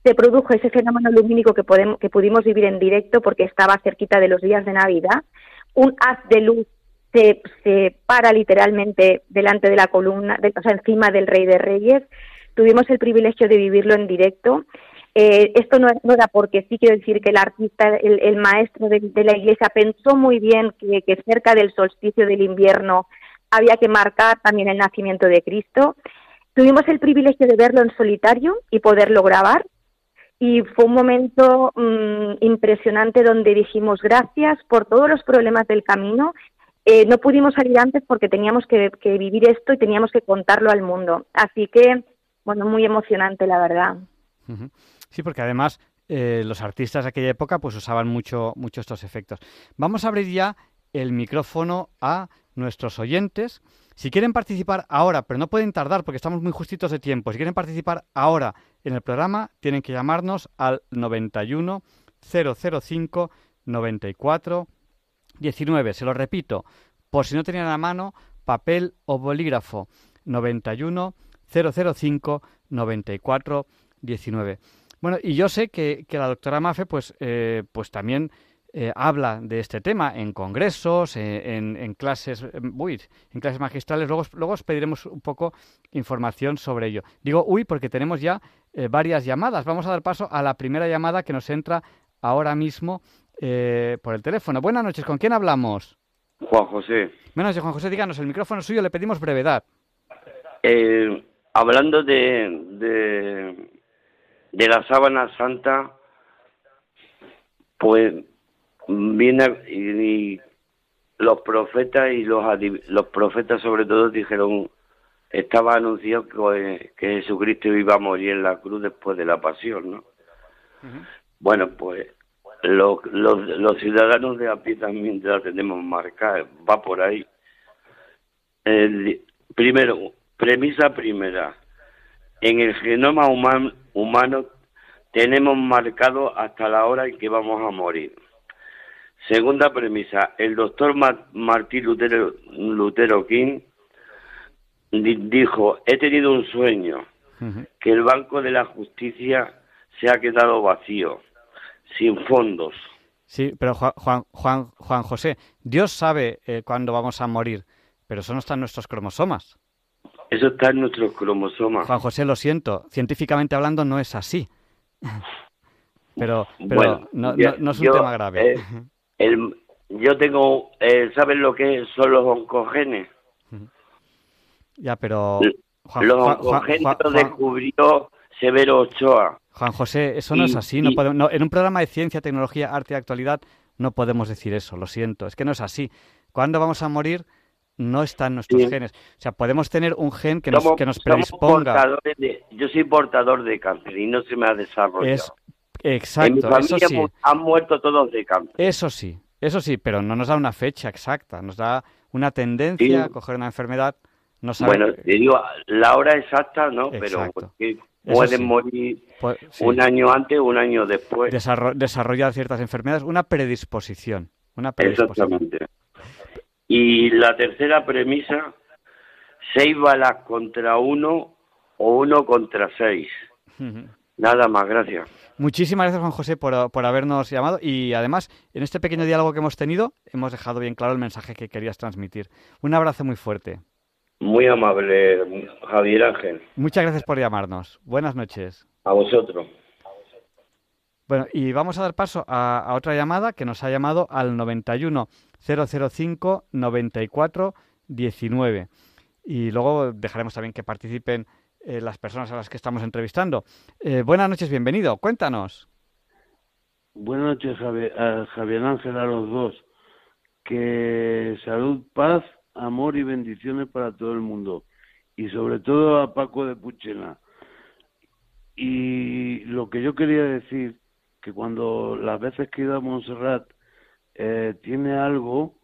se produjo ese fenómeno lumínico que, podemos, que pudimos vivir en directo porque estaba cerquita de los días de Navidad. Un haz de luz se, se para literalmente delante de la columna, o sea, encima del rey de reyes. Tuvimos el privilegio de vivirlo en directo eh, esto no, era porque sí quiero decir que el artista, el, maestro de, la iglesia pensó muy bien que, cerca del solsticio del invierno había que marcar también el nacimiento de Cristo. Tuvimos el privilegio de verlo en solitario y poderlo grabar. Y fue un momento mm, impresionante donde dijimos gracias por todos los problemas del camino. Eh, no pudimos salir antes porque teníamos que, vivir esto y teníamos que contarlo al mundo. Así que, bueno, muy emocionante, la verdad. Sí, porque además eh, los artistas de aquella época pues usaban mucho, mucho estos efectos. Vamos a abrir ya el micrófono a nuestros oyentes. Si quieren participar ahora, pero no pueden tardar porque estamos muy justitos de tiempo, si quieren participar ahora en el programa, tienen que llamarnos al 91 005 94 19. Se lo repito, por si no tenían a mano, papel o bolígrafo 91 005 94 19. Bueno, y yo sé que, que la doctora Mafe, pues, eh, pues también eh, habla de este tema en congresos, eh, en, en, clases, uy, en clases magistrales. Luego, luego os pediremos un poco información sobre ello. Digo, uy, porque tenemos ya eh, varias llamadas. Vamos a dar paso a la primera llamada que nos entra ahora mismo eh, por el teléfono. Buenas noches, ¿con quién hablamos? Juan José. Buenas noches, Juan José, díganos, el micrófono suyo, le pedimos brevedad. Eh, hablando de, de, de la sábana santa, pues viene y, y los profetas y los los profetas sobre todo dijeron estaba anunciado que, que Jesucristo iba a morir en la cruz después de la pasión, ¿no? Bueno, pues los, los, los ciudadanos de a pie también la tenemos marcada, va por ahí. El- primero, premisa primera, en el genoma human- humano tenemos marcado hasta la hora en que vamos a morir. Segunda premisa, el doctor Ma- Martín Lutero, Lutero King di- dijo, he tenido un sueño, que el Banco de la Justicia se ha quedado vacío, sin fondos. Sí, pero Juan, Juan, Juan, Juan José, Dios sabe eh, cuándo vamos a morir, pero eso no está en nuestros cromosomas. Eso está en nuestros cromosomas. Juan José, lo siento, científicamente hablando no es así. *laughs* Pero, pero Bueno, no, yo- no- no es un yo, tema grave. eh, el- yo tengo, eh, ¿sabes lo que son los oncogenes? ya, pero Juan, los oncogenes Juan- los Juan- descubrió Severo Ochoa. Juan José, eso no es así. No y- podemos, no, en un programa de ciencia, tecnología, arte y actualidad no podemos decir eso, lo siento. Es que no es así. Cuando vamos a morir no está en nuestros Sí. genes. O sea, podemos tener un gen que nos, Somos- que nos predisponga. de- yo soy portador de cáncer y no se me ha desarrollado. Es, en mi exacto, eso familia sí. mu- han muerto todos de cáncer. Eso sí, eso sí, pero no nos da una fecha exacta, nos da una tendencia Sí. a coger una enfermedad. No sabe, Bueno, te digo, la hora exacta no, pero Exacto. Eso pueden sí. morir pues, un año antes, un año después. desarro- desarrollar ciertas enfermedades, una predisposición, una predisposición. Exactamente. Y la tercera premisa, seis balas contra uno o uno contra seis. Nada más, gracias. Muchísimas gracias, Juan José, por, por habernos llamado y además, en este pequeño diálogo que hemos tenido, hemos dejado bien claro el mensaje que querías transmitir. Un abrazo muy fuerte. Muy amable, Javier Ángel. Muchas gracias por llamarnos. Buenas noches. A vosotros. Bueno, y vamos a dar paso a, a otra llamada que nos ha llamado al 91 005 94 19. Y luego dejaremos también que participen eh, las personas a las que estamos entrevistando. Eh, buenas noches, bienvenido. Cuéntanos. Buenas noches, Javier, Ángel, a los dos. Que salud, paz, amor y bendiciones para todo el mundo. Y sobre todo a Paco de Puchena. Y lo que yo quería decir, que cuando las veces que he ido a Montserrat, eh, tiene algo,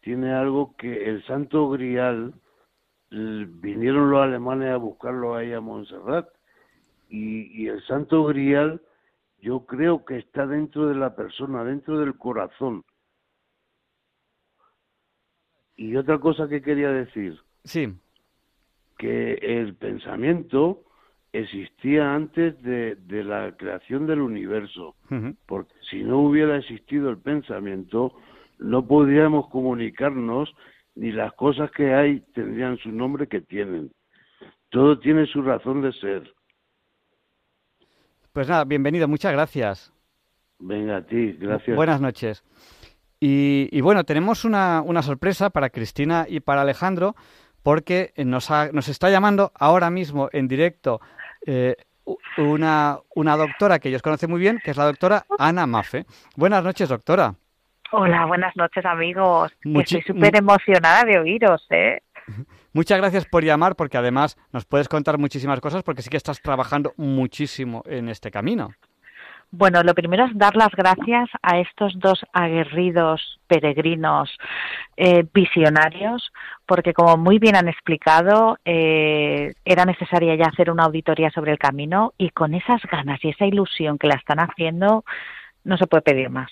tiene algo que el Santo Grial, vinieron los alemanes a buscarlo ahí a Montserrat. Y, y el Santo Grial yo creo que está dentro de la persona, dentro del corazón. Y otra cosa que quería decir, Sí, que el pensamiento existía antes de, de la creación del universo, porque si no hubiera existido el pensamiento, no podríamos comunicarnos ni las cosas que hay tendrían su nombre que tienen. Todo tiene su razón de ser. pues nada, bienvenido, muchas gracias. Venga a ti, gracias. Buenas noches. Y, y bueno, tenemos una, una sorpresa para Cristina y para Alejandro, porque nos, ha- nos está llamando ahora mismo en directo eh, una, una doctora que ellos conocen muy bien, que es la doctora Ana Mafe. Buenas noches, doctora. Hola, buenas noches amigos. Muchi- Estoy súper emocionada de oíros, ¿eh? Muchas gracias por llamar, porque además nos puedes contar muchísimas cosas, porque sí que estás trabajando muchísimo en este camino. Bueno, lo primero es dar las gracias a estos dos aguerridos peregrinos eh, visionarios, porque como muy bien han explicado, eh, era necesaria ya hacer una auditoría sobre el camino y con esas ganas y esa ilusión que la están haciendo, no se puede pedir más.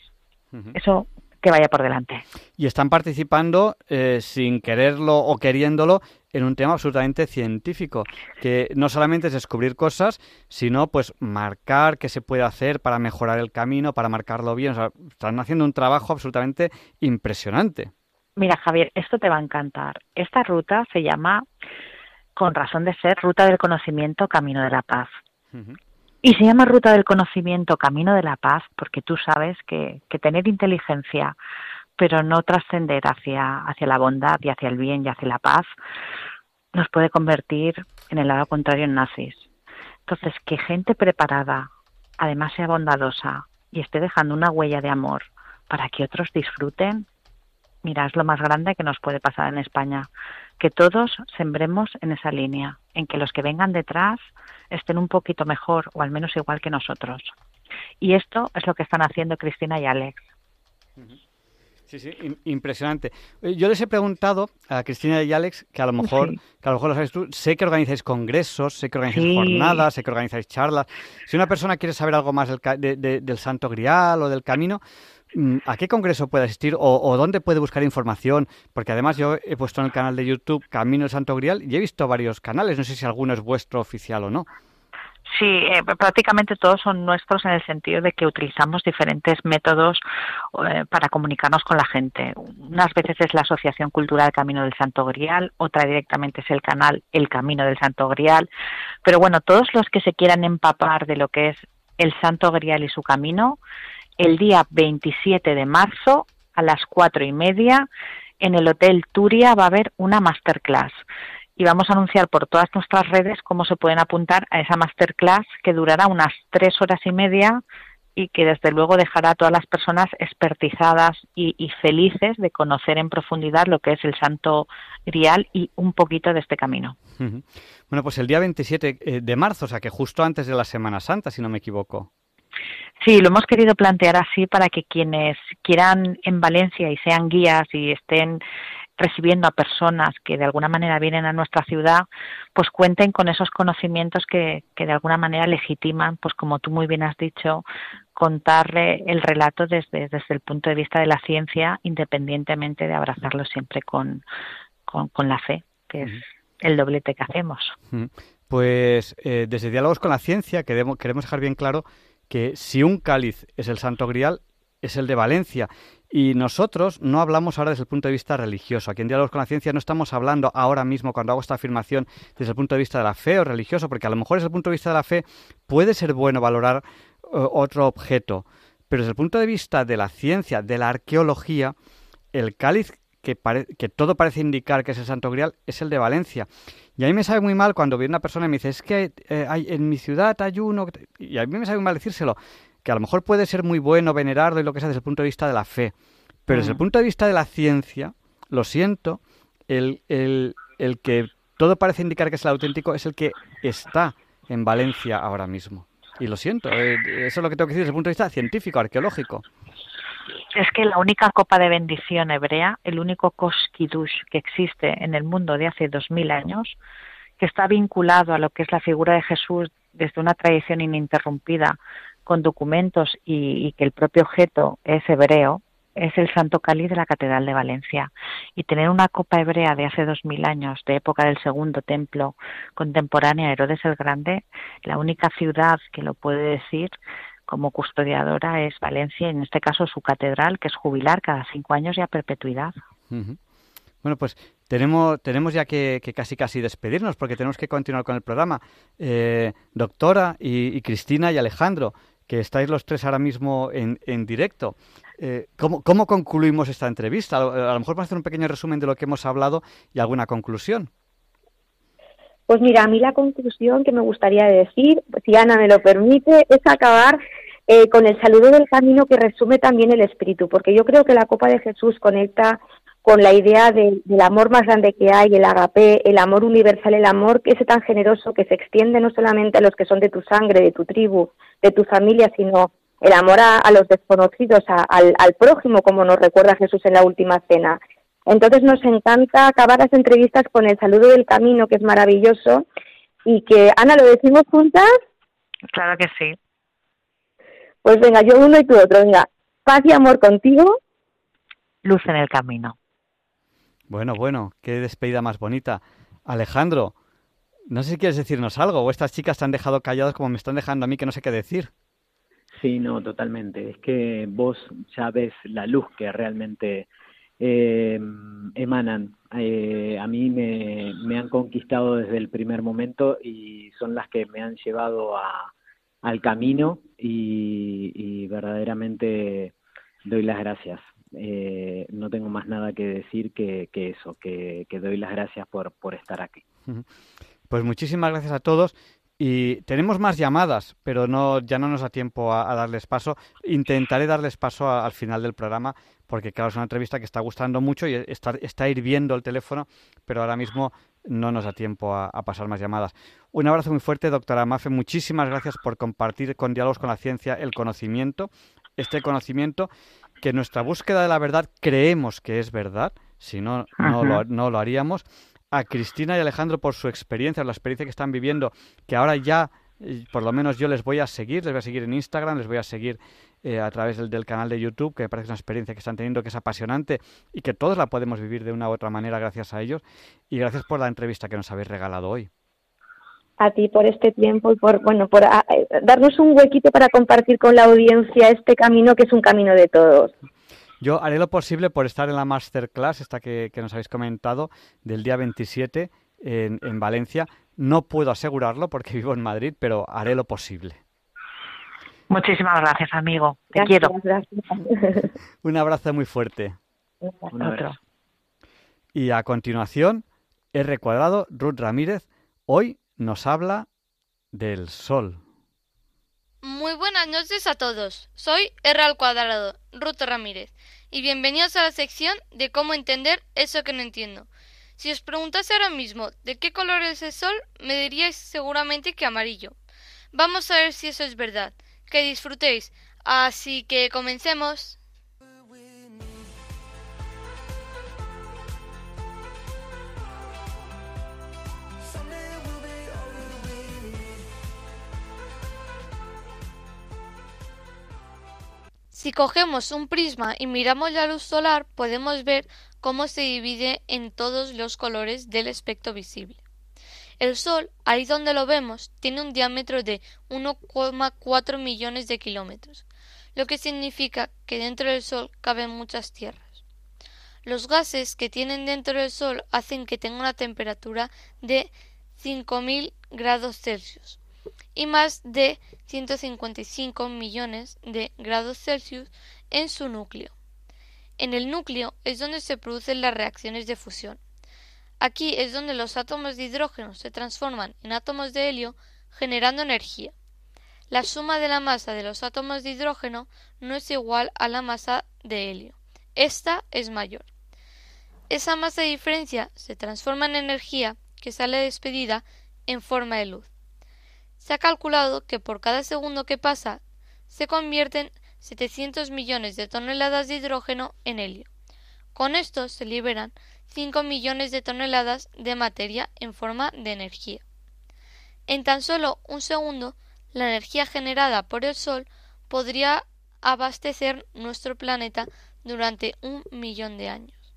Eso que vaya por delante. Y están participando, eh, sin quererlo o queriéndolo, en un tema absolutamente científico, que no solamente es descubrir cosas, sino pues marcar qué se puede hacer para mejorar el camino, para marcarlo bien. O sea, están haciendo un trabajo absolutamente impresionante. Mira, Javier, esto te va a encantar. Esta ruta se llama, con razón de ser, Ruta del Conocimiento Camino de la Paz. Y se llama Ruta del Conocimiento Camino de la Paz porque tú sabes que, que tener inteligencia, pero no trascender hacia, hacia la bondad y hacia el bien y hacia la paz, nos puede convertir en el lado contrario en nazis. Entonces, que gente preparada, además sea bondadosa y esté dejando una huella de amor para que otros disfruten, mira, es lo más grande que nos puede pasar en España. Que todos sembremos en esa línea, en que los que vengan detrás estén un poquito mejor o al menos igual que nosotros. Y esto es lo que están haciendo Cristina y Alex. Sí, sí, impresionante. Eh, yo les he preguntado a Cristina y Alex, que a lo mejor, que a lo mejor lo sabes tú, sé que organizáis congresos, sé que organizáis jornadas, sé que organizáis charlas. Si una persona quiere saber algo más del, del Santo Grial o del camino, Mm, ¿A qué congreso puede asistir o, dónde puede buscar información? Porque además yo he puesto en el canal de YouTube Camino del Santo Grial y he visto varios canales, no sé si alguno es vuestro oficial o no. Sí, eh, prácticamente todos son nuestros en el sentido de que utilizamos diferentes métodos eh, para comunicarnos con la gente. Unas veces es la Asociación Cultural Camino del Santo Grial, otra directamente es el canal El Camino del Santo Grial. Pero bueno, todos los que se quieran empapar de lo que es el Santo Grial y su camino, el día 27 de marzo a las cuatro y media en el Hotel Turia va a haber una masterclass y vamos a anunciar por todas nuestras redes cómo se pueden apuntar a esa masterclass que durará unas tres horas y media y que desde luego dejará a todas las personas expertizadas y, felices de conocer en profundidad lo que es el Santo Grial y un poquito de este camino. Bueno, pues el día 27 eh, de marzo, o sea que justo antes de la Semana Santa, si no me equivoco. Sí, lo hemos querido plantear así para que quienes quieran en Valencia y sean guías y estén recibiendo a personas que de alguna manera vienen a nuestra ciudad, pues cuenten con esos conocimientos que, que de alguna manera legitiman, pues como tú muy bien has dicho, contarle el relato desde, desde el punto de vista de la ciencia, independientemente de abrazarlo siempre con, con, la fe, que es el doblete que hacemos. Pues eh, desde Diálogos con la Ciencia queremos, queremos dejar bien claro que si un cáliz es el Santo Grial, es el de Valencia. Y nosotros no hablamos ahora desde el punto de vista religioso. Aquí en Diálogos con la Ciencia no estamos hablando ahora mismo, cuando hago esta afirmación, desde el punto de vista de la fe o religioso, porque a lo mejor desde el punto de vista de la fe puede ser bueno valorar eh, otro objeto. Pero desde el punto de vista de la ciencia, de la arqueología, el cáliz que, que todo parece indicar que es el Santo Grial es el de Valencia. Y a mí me sabe muy mal cuando viene una persona y me dice, es que eh, hay, en mi ciudad hay uno, y a mí me sabe muy mal decírselo, que a lo mejor puede ser muy bueno venerarlo y lo que sea desde el punto de vista de la fe, pero desde el mm. punto de vista de la ciencia, lo siento, el, el, el que todo parece indicar que es el auténtico es el que está en Valencia ahora mismo. Y lo siento, eh, eso es lo que tengo que decir desde el punto de vista científico, arqueológico es que la única copa de bendición hebrea, el único koskidush que existe en el mundo de hace dos mil años, que está vinculado a lo que es la figura de Jesús desde una tradición ininterrumpida con documentos y, que el propio objeto es hebreo, es el Santo Cáliz de la Catedral de Valencia. Y tener una copa hebrea de hace dos mil años, de época del segundo templo contemporánea Herodes el Grande, la única ciudad que lo puede decir como custodiadora es Valencia, en este caso su catedral, que es jubilar cada cinco años y a perpetuidad. Bueno, pues tenemos, tenemos ya que, casi casi despedirnos porque tenemos que continuar con el programa. Eh, doctora y, Cristina y Alejandro, que estáis los tres ahora mismo en, en directo. Eh, ¿cómo, ¿cómo, concluimos esta entrevista? A, lo mejor para hacer un pequeño resumen de lo que hemos hablado y alguna conclusión. Pues mira, a mí la conclusión que me gustaría decir, si Ana me lo permite, es acabar eh, con el saludo del camino que resume también el espíritu, porque yo creo que la copa de Jesús conecta con la idea del amor más grande que hay, el agape, el amor universal, el amor que es tan generoso que se extiende no solamente a los que son de tu sangre, de tu tribu, de tu familia, sino el amor a, los desconocidos, al, al prójimo, como nos recuerda Jesús en la última cena. Entonces nos encanta acabar las entrevistas con el saludo del camino, que es maravilloso, y que, Ana, ¿lo decimos juntas? Claro que sí. Pues venga, yo uno y tú otro. Venga, paz y amor contigo. Luz en el camino. Bueno, bueno, qué despedida más bonita. Alejandro, no sé si quieres decirnos algo, o estas chicas te han dejado callados como me están dejando a mí que no sé qué decir. Sí, no, totalmente. Es que vos ya ves la luz que realmente eh, emanan. Eh, a mí me, me, han conquistado desde el primer momento y son las que me han llevado a, al camino y, y verdaderamente doy las gracias. Eh, no tengo más nada que decir que, eso, que, doy las gracias por, estar aquí. Pues muchísimas gracias a todos. Y tenemos más llamadas, pero no, ya no nos da tiempo a, darles paso. Intentaré darles paso al final del programa, porque claro, es una entrevista que está gustando mucho y está, está hirviendo el teléfono, pero ahora mismo no nos da tiempo a, a, pasar más llamadas. Un abrazo muy fuerte, doctora Mafe. Muchísimas gracias por compartir con Diálogos con la Ciencia el conocimiento, este conocimiento que nuestra búsqueda de la verdad creemos que es verdad, si no, no lo, no lo haríamos. A Cristina y Alejandro por su experiencia, la experiencia que están viviendo, que ahora ya, por lo menos yo les voy a seguir, les voy a seguir en Instagram, les voy a seguir eh, a través del, del, canal de YouTube, que me parece una experiencia que están teniendo que es apasionante y que todos la podemos vivir de una u otra manera gracias a ellos. Y gracias por la entrevista que nos habéis regalado hoy a ti por este tiempo y por bueno por a, a, darnos un huequito para compartir con la audiencia este camino que es un camino de todos. Yo haré lo posible por estar en la masterclass, esta que, que nos habéis comentado, del día 27 en, en, Valencia. No puedo asegurarlo porque vivo en Madrid, pero haré lo posible. Muchísimas gracias, amigo. Te gracias, quiero. Gracias. Un abrazo muy fuerte. Un abrazo. Y a continuación, R cuadrado, Ruth Ramírez, hoy nos habla del sol. Muy buenas noches a todos. Soy R cuadrado, Ruth Ramírez, y bienvenidos a la sección de cómo entender eso que no entiendo. Si os preguntase ahora mismo de qué color es el sol, me diríais seguramente que amarillo. Vamos a ver si eso es verdad. Que disfrutéis. Así que comencemos. Si cogemos un prisma y miramos la luz solar, podemos ver cómo se divide en todos los colores del espectro visible. El Sol, ahí donde lo vemos, tiene un diámetro de 1,4 millones de kilómetros, lo que significa que dentro del Sol caben muchas tierras. Los gases que tienen dentro del Sol hacen que tenga una temperatura de 5.000 grados Celsius, y más de 155 millones de grados Celsius en su núcleo. En el núcleo es donde se producen las reacciones de fusión. Aquí es donde los átomos de hidrógeno se transforman en átomos de helio generando energía. La suma de la masa de los átomos de hidrógeno no es igual a la masa de helio. Esta es mayor. Esa masa de diferencia se transforma en energía que sale despedida en forma de luz se ha calculado que por cada segundo que pasa se convierten 700 millones de toneladas de hidrógeno en helio. Con esto se liberan 5 millones de toneladas de materia en forma de energía. En tan solo un segundo, la energía generada por el Sol podría abastecer nuestro planeta durante un millón de años.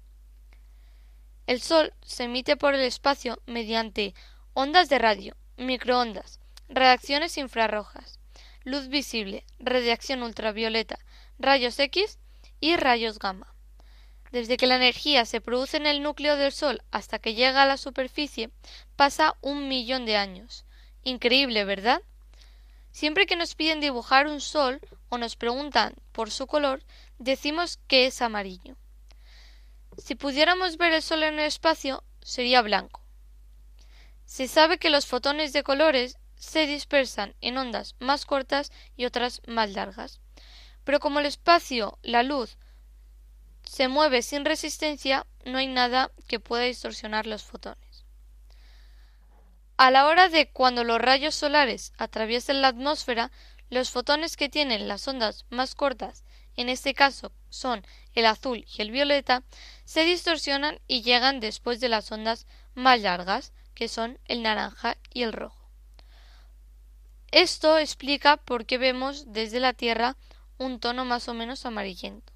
El Sol se emite por el espacio mediante ondas de radio, microondas, reacciones infrarrojas, luz visible, radiación ultravioleta, rayos X y rayos gamma. Desde que la energía se produce en el núcleo del Sol hasta que llega a la superficie pasa un millón de años. Increíble, ¿verdad? Siempre que nos piden dibujar un sol o nos preguntan por su color, decimos que es amarillo. Si pudiéramos ver el sol en el espacio, sería blanco. Se sabe que los fotones de colores se dispersan en ondas más cortas y otras más largas. Pero como el espacio, la luz, se mueve sin resistencia, no hay nada que pueda distorsionar los fotones. A la hora de cuando los rayos solares atraviesen la atmósfera, los fotones que tienen las ondas más cortas, en este caso son el azul y el violeta, se distorsionan y llegan después de las ondas más largas, que son el naranja y el rojo. Esto explica por qué vemos desde la Tierra un tono más o menos amarillento.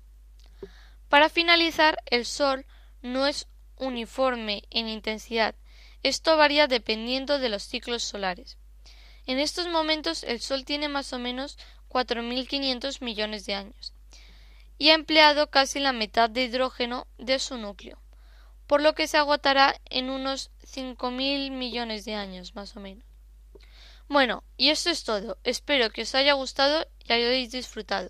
Para finalizar, el Sol no es uniforme en intensidad, Esto varía dependiendo de los ciclos solares. En estos momentos el Sol tiene más o menos 4.500 millones de años y ha empleado casi la mitad de hidrógeno de su núcleo, por lo que se agotará en unos 5.000 millones de años más o menos. Bueno, y esto es todo. Espero que os haya gustado y hayáis disfrutado.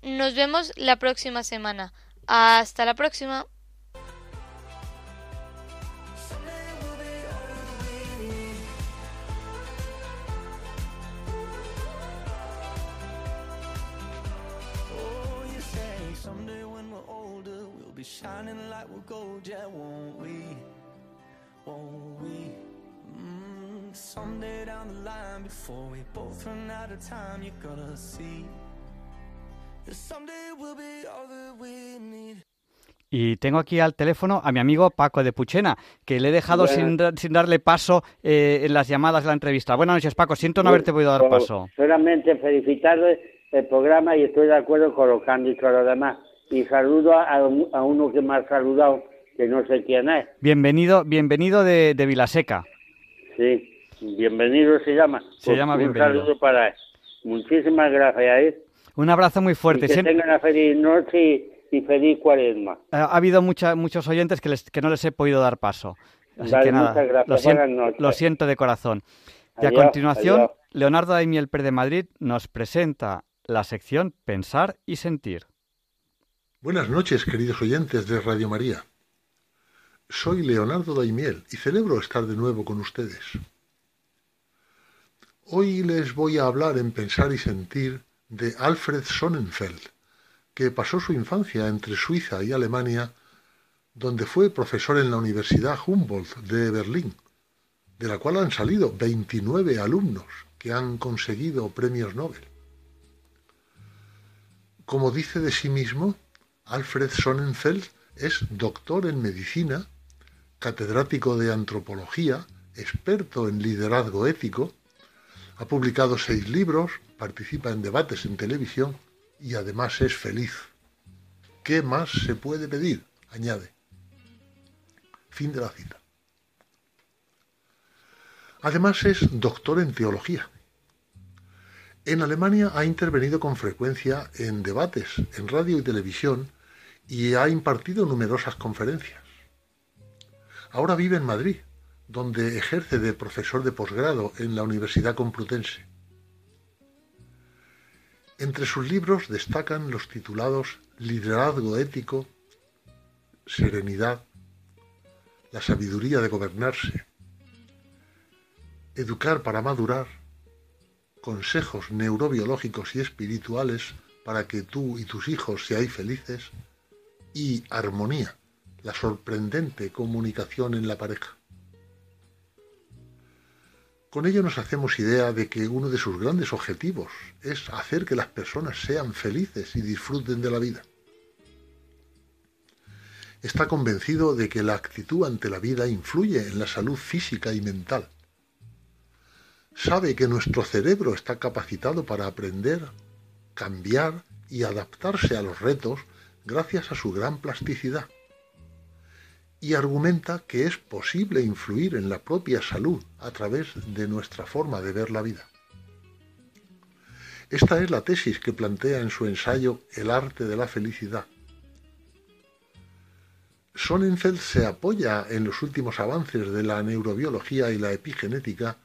Nos vemos la próxima semana. Hasta la próxima. we? Someday down the line, before we both run out of time, you're gonna see that someday we'll be all that we need. Y tengo aquí al teléfono a mi amigo Paco de Puchena, que le he dejado sin, sin, darle paso eh, en las llamadas de la entrevista. Buenas noches, Paco. Siento no haberte podido dar paso. Solamente felicitarle el programa y estoy de acuerdo con lo que han dicho los demás y saludo a, uno que me ha saludado, que no sé quién es. Bienvenido, bienvenido de, de Vilaseca. Sí, bienvenido se llama. Se llama un bienvenido. Un saludo para él. Muchísimas gracias. ¿eh? Un abrazo muy fuerte. Y que tengan una feliz noche y, feliz cuaresma. Ha, ha habido mucha, muchos oyentes que, les, que no les he podido dar paso. Así Dale, que nada, muchas gracias. lo, siento, lo de corazón. Y Adiós, a continuación, adiós. Leonardo Daimiel Per de Madrid nos presenta la sección Pensar y Sentir. Buenas noches, queridos oyentes de Radio María. Soy Leonardo Daimiel y celebro estar de nuevo con ustedes. Hoy les voy a hablar en Pensar y Sentir de Alfred Sonnenfeld, que pasó su infancia entre Suiza y Alemania, donde fue profesor en la Universidad Humboldt de Berlín, de la cual han salido 29 alumnos que han conseguido premios Nobel. Como dice de sí mismo, Alfred Sonnenfeld es doctor en medicina, catedrático de antropología, experto en liderazgo ético, ha publicado seis libros, participa en debates en televisión y además es feliz. ¿Qué más se puede pedir? añade. Fin de la cita. Además es doctor en teología. En Alemania ha intervenido con frecuencia en debates en radio y televisión y ha impartido numerosas conferencias. Ahora vive en Madrid, donde ejerce de profesor de posgrado en la Universidad Complutense. Entre sus libros destacan los titulados Liderazgo ético, Serenidad, La sabiduría de gobernarse, Educar para madurar, Consejos neurobiológicos y espirituales para que tú y tus hijos seáis felices y Armonía, la sorprendente comunicación en la pareja. Con ello nos hacemos idea de que uno de sus grandes objetivos es hacer que las personas sean felices y disfruten de la vida. Está convencido de que la actitud ante la vida influye en la salud física y mental. Sabe que nuestro cerebro está capacitado para aprender, cambiar y adaptarse a los retos gracias a su gran plasticidad y argumenta que es posible influir en la propia salud a través de nuestra forma de ver la vida. Esta es la tesis que plantea en su ensayo El arte de la felicidad. Sonnenfeld se apoya en los últimos avances de la neurobiología y la epigenética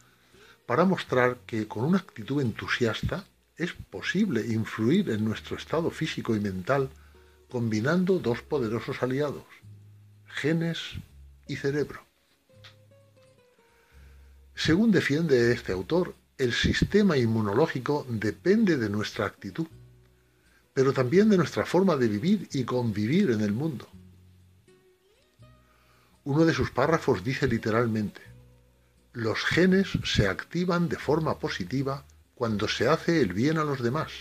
para mostrar que con una actitud entusiasta es posible influir en nuestro estado físico y mental combinando dos poderosos aliados, genes y cerebro. Según defiende este autor, el sistema inmunológico depende de nuestra actitud, pero también de nuestra forma de vivir y convivir en el mundo. Uno de sus párrafos dice literalmente, los genes se activan de forma positiva cuando se hace el bien a los demás,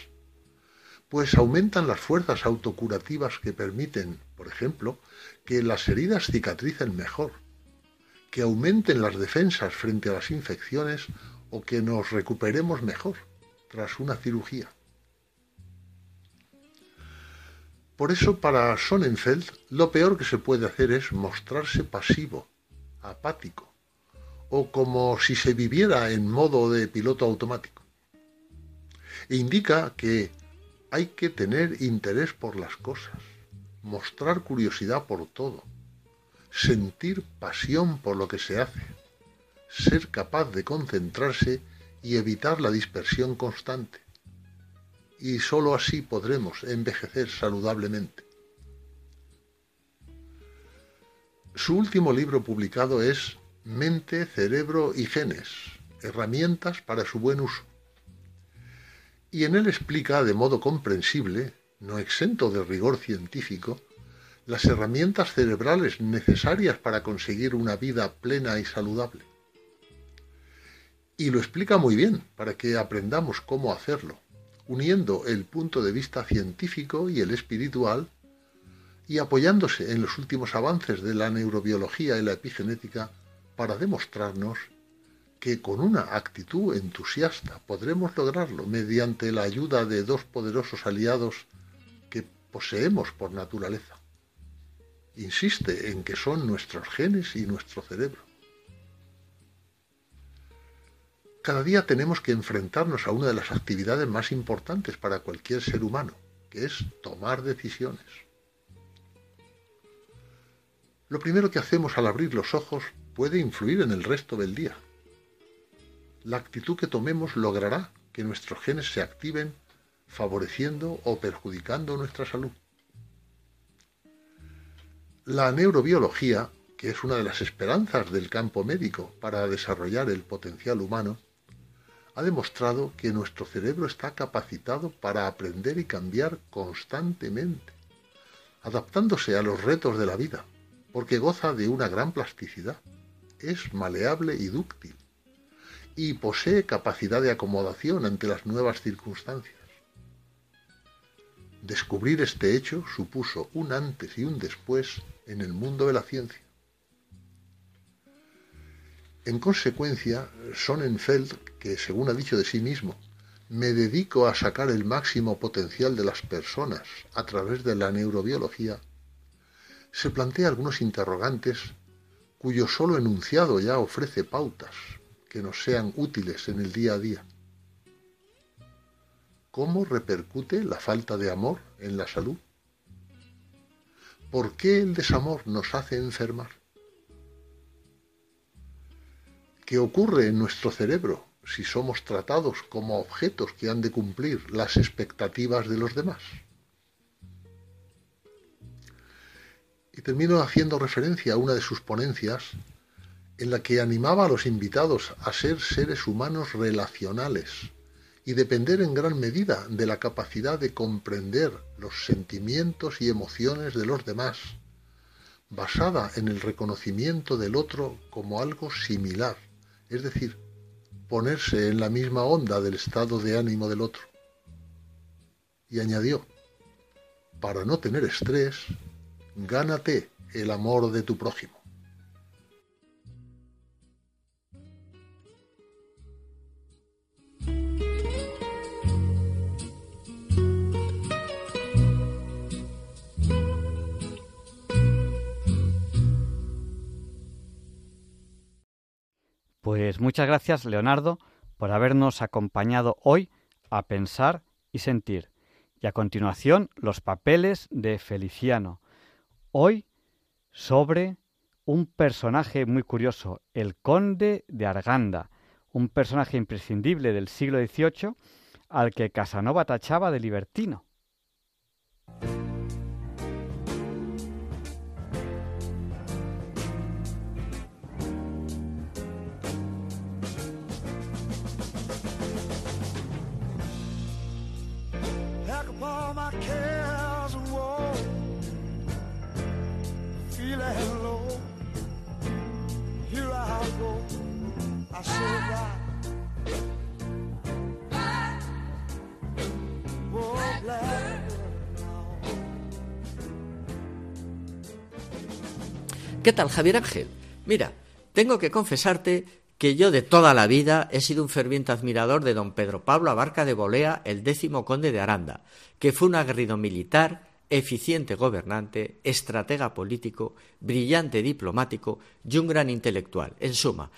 pues aumentan las fuerzas autocurativas que permiten, por ejemplo, que las heridas cicatricen mejor, que aumenten las defensas frente a las infecciones o que nos recuperemos mejor tras una cirugía. Por eso para Sonnenfeld lo peor que se puede hacer es mostrarse pasivo, apático, o como si se viviera en modo de piloto automático. E indica que hay que tener interés por las cosas, mostrar curiosidad por todo, sentir pasión por lo que se hace, ser capaz de concentrarse y evitar la dispersión constante. Y sólo así podremos envejecer saludablemente. Su último libro publicado es Mente, Cerebro y Genes, herramientas para su buen uso. Y en él explica de modo comprensible, no exento de rigor científico, las herramientas cerebrales necesarias para conseguir una vida plena y saludable. Y lo explica muy bien para que aprendamos cómo hacerlo, uniendo el punto de vista científico y el espiritual y apoyándose en los últimos avances de la neurobiología y la epigenética para demostrarnos que con una actitud entusiasta podremos lograrlo mediante la ayuda de dos poderosos aliados poseemos por naturaleza. Insiste en que son nuestros genes y nuestro cerebro. Cada día tenemos que enfrentarnos a una de las actividades más importantes para cualquier ser humano, que es tomar decisiones. Lo primero que hacemos al abrir los ojos puede influir en el resto del día. La actitud que tomemos logrará que nuestros genes se activen favoreciendo o perjudicando nuestra salud. La neurobiología, que es una de las esperanzas del campo médico para desarrollar el potencial humano, ha demostrado que nuestro cerebro está capacitado para aprender y cambiar constantemente, adaptándose a los retos de la vida, porque goza de una gran plasticidad, es maleable y dúctil, y posee capacidad de acomodación ante las nuevas circunstancias. Descubrir este hecho supuso un antes y un después en el mundo de la ciencia. En consecuencia, Sonnenfeld, que según ha dicho de sí mismo, me dedico a sacar el máximo potencial de las personas a través de la neurobiología, se plantea algunos interrogantes cuyo solo enunciado ya ofrece pautas que nos sean útiles en el día a día. ¿Cómo repercute la falta de amor en la salud? ¿Por qué el desamor nos hace enfermar? ¿Qué ocurre en nuestro cerebro si somos tratados como objetos que han de cumplir las expectativas de los demás? Y termino haciendo referencia a una de sus ponencias en la que animaba a los invitados a ser seres humanos relacionales y depender en gran medida de la capacidad de comprender los sentimientos y emociones de los demás, basada en el reconocimiento del otro como algo similar, es decir, ponerse en la misma onda del estado de ánimo del otro. Y añadió, para no tener estrés, gánate el amor de tu prójimo. Pues muchas gracias, Leonardo, por habernos acompañado hoy a pensar y sentir. Y a continuación, los papeles de Feliciano, Hoy sobre un personaje muy curioso, el conde de Arganda, un personaje imprescindible del siglo XVIII al que Casanova tachaba de libertino. ¿Qué tal, Javier Ángel? Mira, tengo que confesarte que yo de toda la vida he sido un ferviente admirador de don Pedro Pablo Abarca de Bolea, el décimo conde de Aranda, que fue un aguerrido militar, eficiente gobernante, estratega político, brillante diplomático y un gran intelectual. En suma,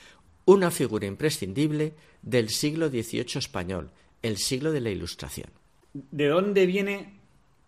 una figura imprescindible del siglo XVIII español, el siglo de la Ilustración. ¿De dónde viene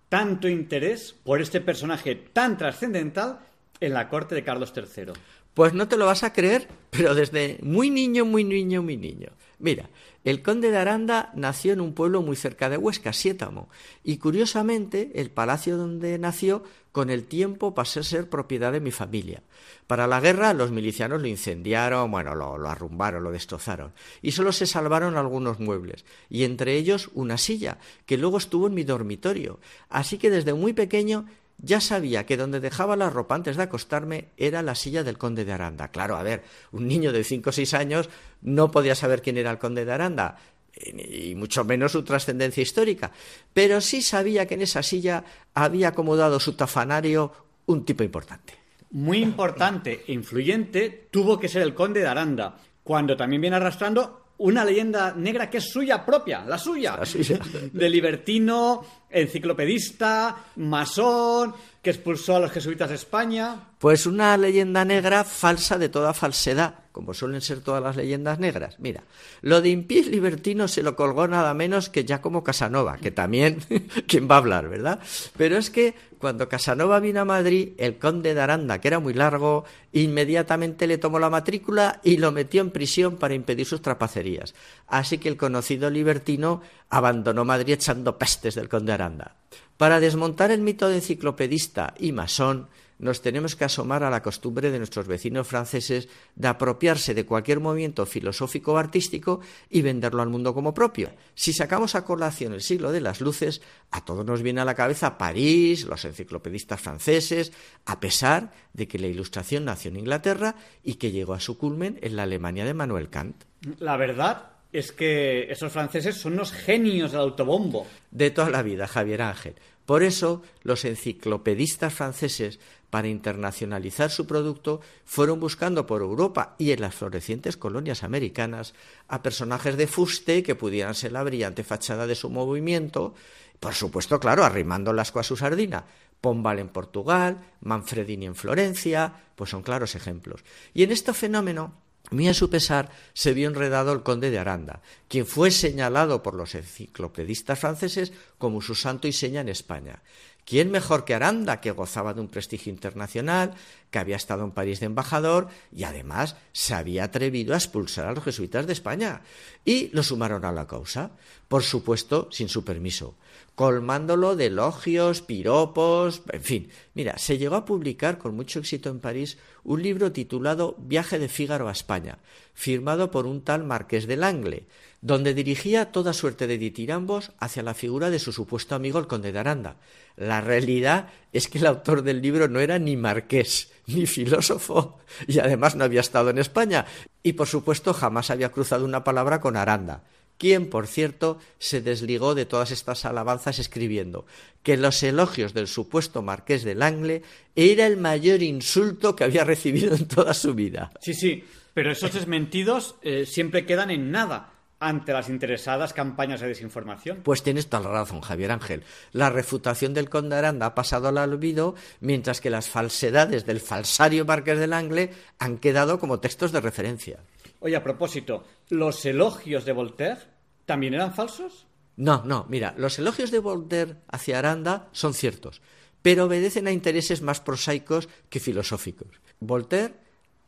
tanto interés por este personaje tan trascendental en la corte de Carlos III? Pues no te lo vas a creer, pero desde muy niño, muy niño, muy niño. Mira, el conde de Aranda nació en un pueblo muy cerca de Huesca, Siétamo, y curiosamente el palacio donde nació con el tiempo pasó a ser propiedad de mi familia. Para la guerra los milicianos lo incendiaron, bueno, lo, lo arrumbaron, lo destrozaron, y solo se salvaron algunos muebles, y entre ellos una silla, que luego estuvo en mi dormitorio. Así que desde muy pequeño ya sabía que donde dejaba la ropa antes de acostarme era la silla del conde de Aranda. Claro, a ver, un niño de cinco o seis años no podía saber quién era el conde de Aranda, y mucho menos su trascendencia histórica, pero sí sabía que en esa silla había acomodado su tafanario un tipo importante. Muy importante e influyente tuvo que ser el conde de Aranda, cuando también viene arrastrando una leyenda negra que es suya propia, la suya, La suya. de libertino, enciclopedista, masón, que expulsó a los jesuitas de España. Pues una leyenda negra falsa de toda falsedad, como suelen ser todas las leyendas negras. Mira, lo de impies libertino se lo colgó nada menos que Giacomo Casanova, que también, *laughs* ¿quién va a hablar, verdad? Pero es que cuando Casanova vino a Madrid, el conde de Aranda, que era muy largo, inmediatamente le tomó la matrícula y lo metió en prisión para impedir sus trapacerías. Así que el conocido libertino abandonó Madrid echando pestes del conde de Aranda. Para desmontar el mito de enciclopedista y masón, nos tenemos que asomar a la costumbre de nuestros vecinos franceses de apropiarse de cualquier movimiento filosófico o artístico y venderlo al mundo como propio. Si sacamos a colación el siglo de las luces, a todos nos viene a la cabeza París, los enciclopedistas franceses, a pesar de que la Ilustración nació en Inglaterra y que llegó a su culmen en la Alemania de Manuel Kant. La verdad es que esos franceses son unos genios del autobombo. de toda la vida, Javier Ángel. Por eso, los enciclopedistas franceses, para internacionalizar su producto, fueron buscando por Europa y en las florecientes colonias americanas a personajes de fuste que pudieran ser la brillante fachada de su movimiento, por supuesto, claro, arrimando el asco a su sardina. Pombal en Portugal, Manfredini en Florencia, pues son claros ejemplos. Y en este fenómeno muy a su pesar, se vio enredado el conde de Aranda, quien fue señalado por los enciclopedistas franceses como su santo y seña en España. ¿Quién mejor que Aranda, que gozaba de un prestigio internacional, que había estado en París de embajador y además se había atrevido a expulsar a los jesuitas de España? Y lo sumaron a la causa, por supuesto, sin su permiso, colmándolo de elogios, piropos, en fin. Mira, se llegó a publicar con mucho éxito en París un libro titulado Viaje de Fígaro a España, firmado por un tal Marqués de Langle, donde dirigía toda suerte de ditirambos hacia la figura de su supuesto amigo el conde de Aranda. La realidad es que el autor del libro no era ni marqués, ni filósofo, y además no había estado en España, y por supuesto jamás había cruzado una palabra con Aranda quien, por cierto, se desligó de todas estas alabanzas escribiendo que los elogios del supuesto marqués de Langle era el mayor insulto que había recibido en toda su vida. Sí, sí, pero esos desmentidos eh, siempre quedan en nada ante las interesadas campañas de desinformación. Pues tienes toda la razón, Javier Ángel. La refutación del conde Aranda ha pasado al olvido, mientras que las falsedades del falsario Marqués de Langle han quedado como textos de referencia. Oye, a propósito, ¿los elogios de Voltaire también eran falsos? No, no, mira, los elogios de Voltaire hacia Aranda son ciertos, pero obedecen a intereses más prosaicos que filosóficos. Voltaire,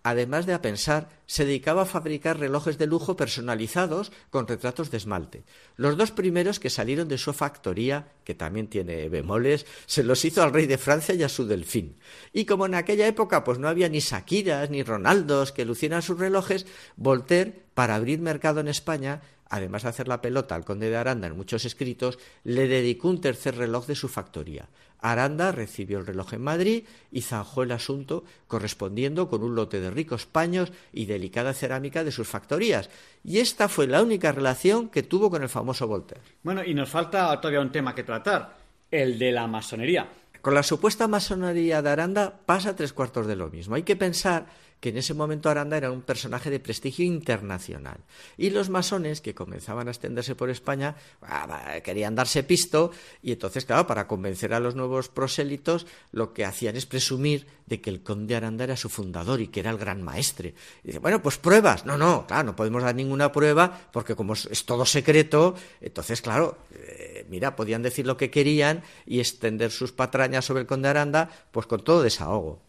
además de a pensar, se dedicaba a fabricar relojes de lujo personalizados con retratos de esmalte. Los dos primeros que salieron de su factoría, que también tiene bemoles, se los hizo al rey de Francia y a su delfín. Y como en aquella época pues no había ni Shakiras ni Ronaldos que lucieran sus relojes, Voltaire, para abrir mercado en España, además de hacer la pelota al conde de Aranda en muchos escritos, le dedicó un tercer reloj de su factoría. Aranda recibió el reloj en Madrid y zanjó el asunto correspondiendo con un lote de ricos paños y delicada cerámica de sus factorías. Y esta fue la única relación que tuvo con el famoso Voltaire. Bueno, y nos falta todavía un tema que tratar, el de la masonería. Con la supuesta masonería de Aranda pasa tres cuartos de lo mismo. Hay que pensar que en ese momento Aranda era un personaje de prestigio internacional. Y los masones, que comenzaban a extenderse por España, ah, querían darse pisto, y entonces, claro, para convencer a los nuevos prosélitos, lo que hacían es presumir de que el conde Aranda era su fundador y que era el gran maestre. Y bueno, pues pruebas. No, no, claro, no podemos dar ninguna prueba, porque como es todo secreto, entonces, claro, eh, mira, podían decir lo que querían y extender sus patrañas sobre el conde Aranda, pues con todo desahogo.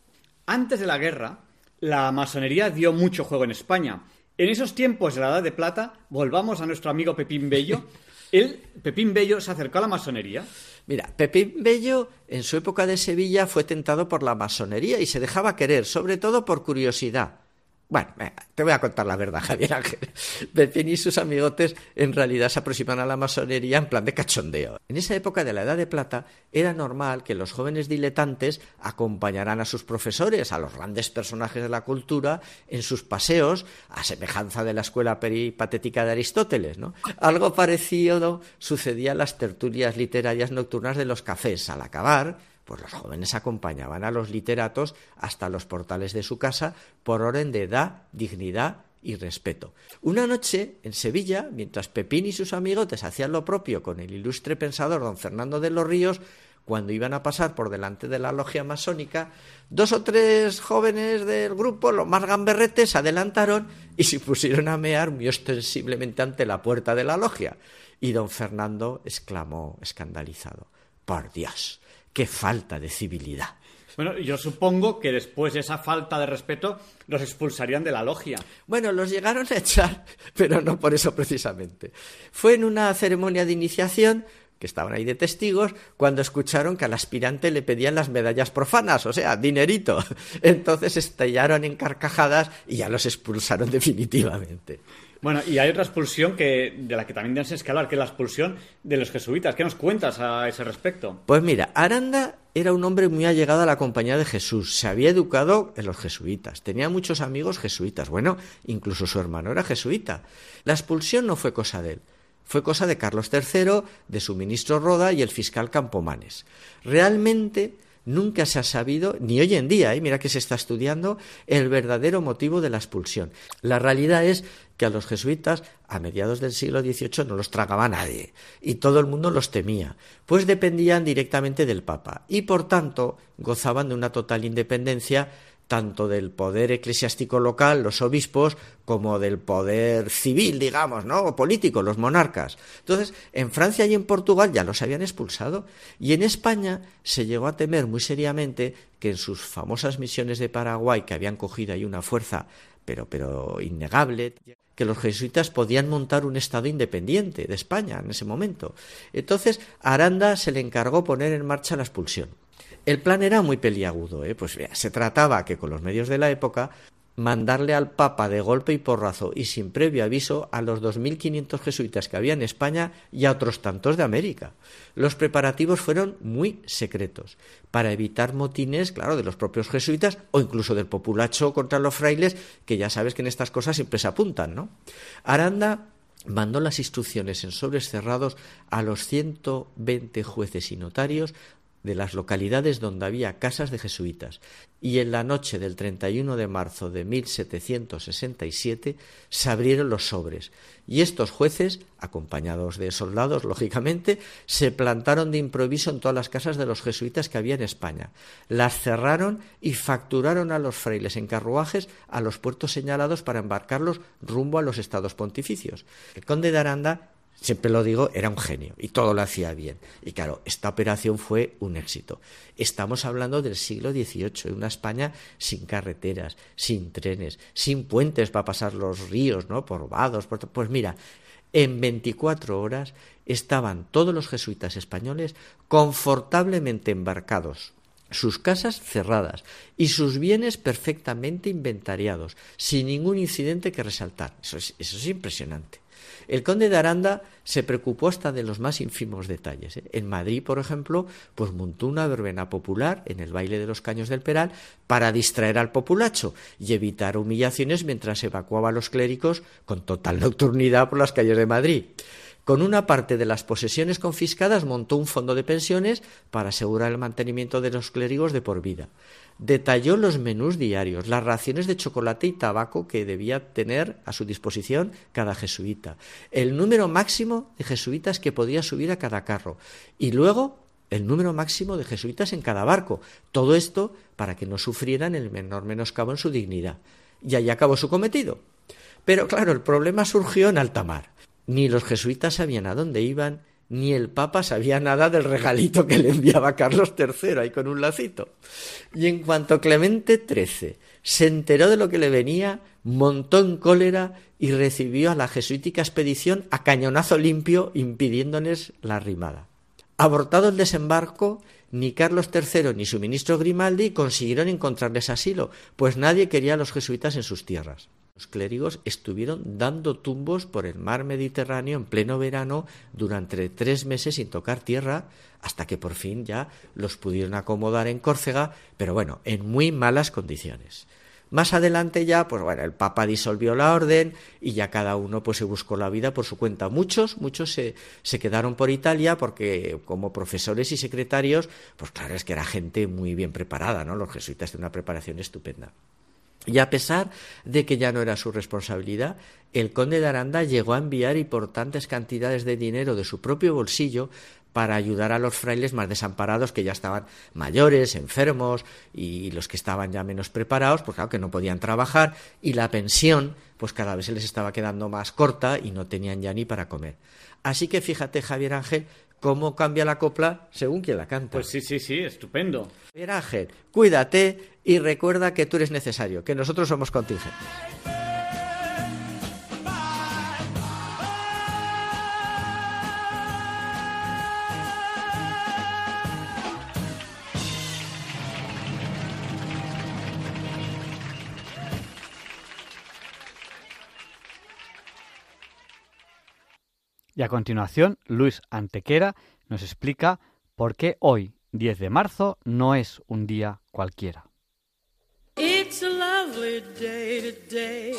Antes de la guerra, la masonería dio mucho juego en España. En esos tiempos de la Edad de Plata, volvamos a nuestro amigo Pepín Bello. *laughs* Él, Pepín Bello, se acercó a la masonería. Mira, Pepín Bello en su época de Sevilla fue tentado por la masonería y se dejaba querer, sobre todo por curiosidad. Bueno, te voy a contar la verdad, *laughs* Javier Ángel. Pepín y sus amigotes en realidad se aproximan a la masonería en plan de cachondeo. En esa época de la Edad de Plata era normal que los jóvenes diletantes acompañaran a sus profesores, a los grandes personajes de la cultura, en sus paseos, a semejanza de la escuela peripatética de Aristóteles. ¿no? Algo parecido sucedía en las tertulias literarias nocturnas de los cafés. Al acabar, pues los jóvenes acompañaban a los literatos hasta los portales de su casa por orden de edad, dignidad y respeto. Una noche, en Sevilla, mientras Pepín y sus amigotes hacían lo propio con el ilustre pensador don Fernando de los Ríos, cuando iban a pasar por delante de la logia masónica, dos o tres jóvenes del grupo, los más gamberretes, se adelantaron y se pusieron a mear muy ostensiblemente ante la puerta de la logia. Y don Fernando exclamó, escandalizado, Por Dios, qué falta de civilidad. Bueno, yo supongo que después de esa falta de respeto los expulsarían de la logia. Bueno, los llegaron a echar, pero no por eso precisamente. Fue en una ceremonia de iniciación que estaban ahí de testigos, cuando escucharon que al aspirante le pedían las medallas profanas, o sea, dinerito. Entonces estallaron en carcajadas y ya los expulsaron definitivamente. Bueno, y hay otra expulsión que, de la que también tienes que escalar, que es la expulsión de los jesuitas. ¿Qué nos cuentas a ese respecto? Pues mira, Aranda era un hombre muy allegado a la compañía de Jesús. Se había educado en los jesuitas. Tenía muchos amigos jesuitas. Bueno, incluso su hermano era jesuita. La expulsión no fue cosa de él. Fue cosa de Carlos III, de su ministro Roda y el fiscal Campomanes. Realmente nunca se ha sabido, ni hoy en día, ¿eh? mira que se está estudiando, el verdadero motivo de la expulsión. La realidad es que a los jesuitas a mediados del siglo XVIII no los tragaba nadie y todo el mundo los temía, pues dependían directamente del Papa y por tanto gozaban de una total independencia tanto del poder eclesiástico local, los obispos, como del poder civil, digamos, ¿no? O político, los monarcas. Entonces, en Francia y en Portugal ya los habían expulsado. Y en España se llegó a temer muy seriamente que en sus famosas misiones de Paraguay, que habían cogido ahí una fuerza, pero, pero innegable, que los jesuitas podían montar un Estado independiente de España en ese momento. Entonces, Aranda se le encargó poner en marcha la expulsión. El plan era muy peliagudo, ¿eh? pues se trataba que con los medios de la época mandarle al Papa de golpe y porrazo y sin previo aviso a los 2.500 jesuitas que había en España y a otros tantos de América. Los preparativos fueron muy secretos, para evitar motines, claro, de los propios jesuitas o incluso del populacho contra los frailes, que ya sabes que en estas cosas siempre se apuntan, ¿no? Aranda mandó las instrucciones en sobres cerrados a los 120 jueces y notarios de las localidades donde había casas de jesuitas, y en la noche del 31 de marzo de 1767 se abrieron los sobres, y estos jueces, acompañados de soldados, lógicamente, se plantaron de improviso en todas las casas de los jesuitas que había en España, las cerraron y facturaron a los frailes en carruajes a los puertos señalados para embarcarlos rumbo a los estados pontificios. El conde de Aranda siempre lo digo, era un genio y todo lo hacía bien. Y claro, esta operación fue un éxito. Estamos hablando del siglo XVIII, una España sin carreteras, sin trenes, sin puentes para pasar los ríos, ¿no? Por vados, pues mira, en 24 horas estaban todos los jesuitas españoles confortablemente embarcados sus casas cerradas y sus bienes perfectamente inventariados, sin ningún incidente que resaltar. Eso es, eso es impresionante. El conde de Aranda se preocupó hasta de los más ínfimos detalles. ¿eh? En Madrid, por ejemplo, pues montó una verbena popular en el baile de los caños del Peral para distraer al populacho y evitar humillaciones mientras evacuaba a los clérigos con total nocturnidad por las calles de Madrid. Con una parte de las posesiones confiscadas montó un fondo de pensiones para asegurar el mantenimiento de los clérigos de por vida. Detalló los menús diarios, las raciones de chocolate y tabaco que debía tener a su disposición cada jesuita, el número máximo de jesuitas que podía subir a cada carro y luego el número máximo de jesuitas en cada barco. Todo esto para que no sufrieran el menor menoscabo en su dignidad. Y ahí acabó su cometido. Pero claro, el problema surgió en alta mar. Ni los jesuitas sabían a dónde iban, ni el Papa sabía nada del regalito que le enviaba Carlos III ahí con un lacito. Y en cuanto Clemente XIII se enteró de lo que le venía, montó en cólera y recibió a la jesuítica expedición a cañonazo limpio, impidiéndoles la rimada. Abortado el desembarco, ni Carlos III ni su ministro Grimaldi consiguieron encontrarles asilo, pues nadie quería a los jesuitas en sus tierras. Los clérigos estuvieron dando tumbos por el mar Mediterráneo en pleno verano durante tres meses sin tocar tierra, hasta que por fin ya los pudieron acomodar en Córcega, pero bueno, en muy malas condiciones. Más adelante ya, pues bueno, el Papa disolvió la orden y ya cada uno pues se buscó la vida por su cuenta. Muchos, muchos se, se quedaron por Italia porque como profesores y secretarios, pues claro, es que era gente muy bien preparada, ¿no? Los jesuitas de una preparación estupenda. Y a pesar de que ya no era su responsabilidad, el conde de Aranda llegó a enviar importantes cantidades de dinero de su propio bolsillo para ayudar a los frailes más desamparados que ya estaban mayores, enfermos y los que estaban ya menos preparados, pues claro que no podían trabajar y la pensión pues cada vez se les estaba quedando más corta y no tenían ya ni para comer. Así que fíjate Javier Ángel cómo cambia la copla según quien la canta. Pues sí, sí, sí, estupendo. Ángel, cuídate y recuerda que tú eres necesario, que nosotros somos contingentes. Y a continuación, Luis Antequera nos explica por qué hoy, 10 de marzo, no es un día cualquiera. It's a lovely day today,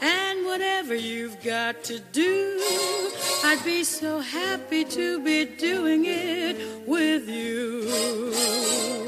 and whatever you've got to do, I'd be so happy to be doing it with you.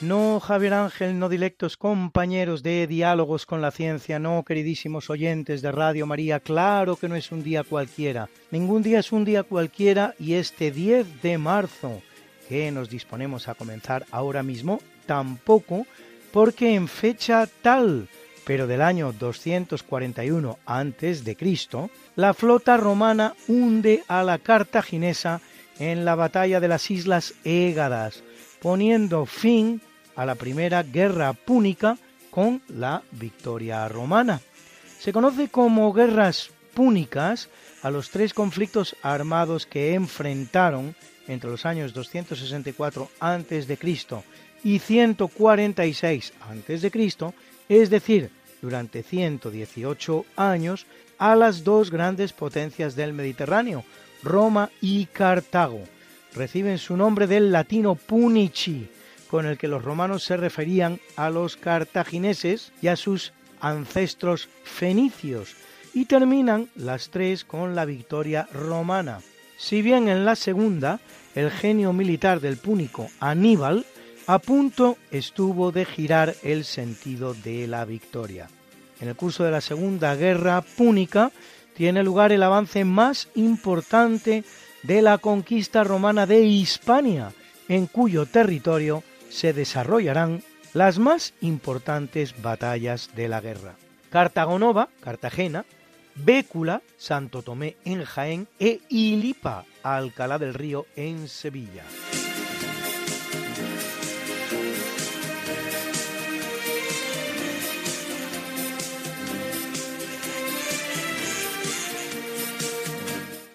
No, Javier Ángel, no dilectos compañeros de diálogos con la ciencia, no, queridísimos oyentes de Radio María, claro que no es un día cualquiera. Ningún día es un día cualquiera y este 10 de marzo, que nos disponemos a comenzar ahora mismo, tampoco, porque en fecha tal, pero del año 241 a.C., la flota romana hunde a la cartaginesa en la batalla de las Islas Égadas, poniendo fin a la primera guerra púnica con la victoria romana. Se conoce como guerras púnicas a los tres conflictos armados que enfrentaron entre los años 264 a.C. y 146 a.C., es decir, durante 118 años, a las dos grandes potencias del Mediterráneo, Roma y Cartago. Reciben su nombre del latino punici, con el que los romanos se referían a los cartagineses y a sus ancestros fenicios, y terminan las tres con la victoria romana. Si bien en la segunda, el genio militar del púnico Aníbal a punto estuvo de girar el sentido de la victoria. En el curso de la Segunda Guerra Púnica tiene lugar el avance más importante de la conquista romana de Hispania, en cuyo territorio se desarrollarán las más importantes batallas de la guerra. Cartagonova, Cartagena, Bécula, Santo Tomé en Jaén e Ilipa, Alcalá del Río en Sevilla.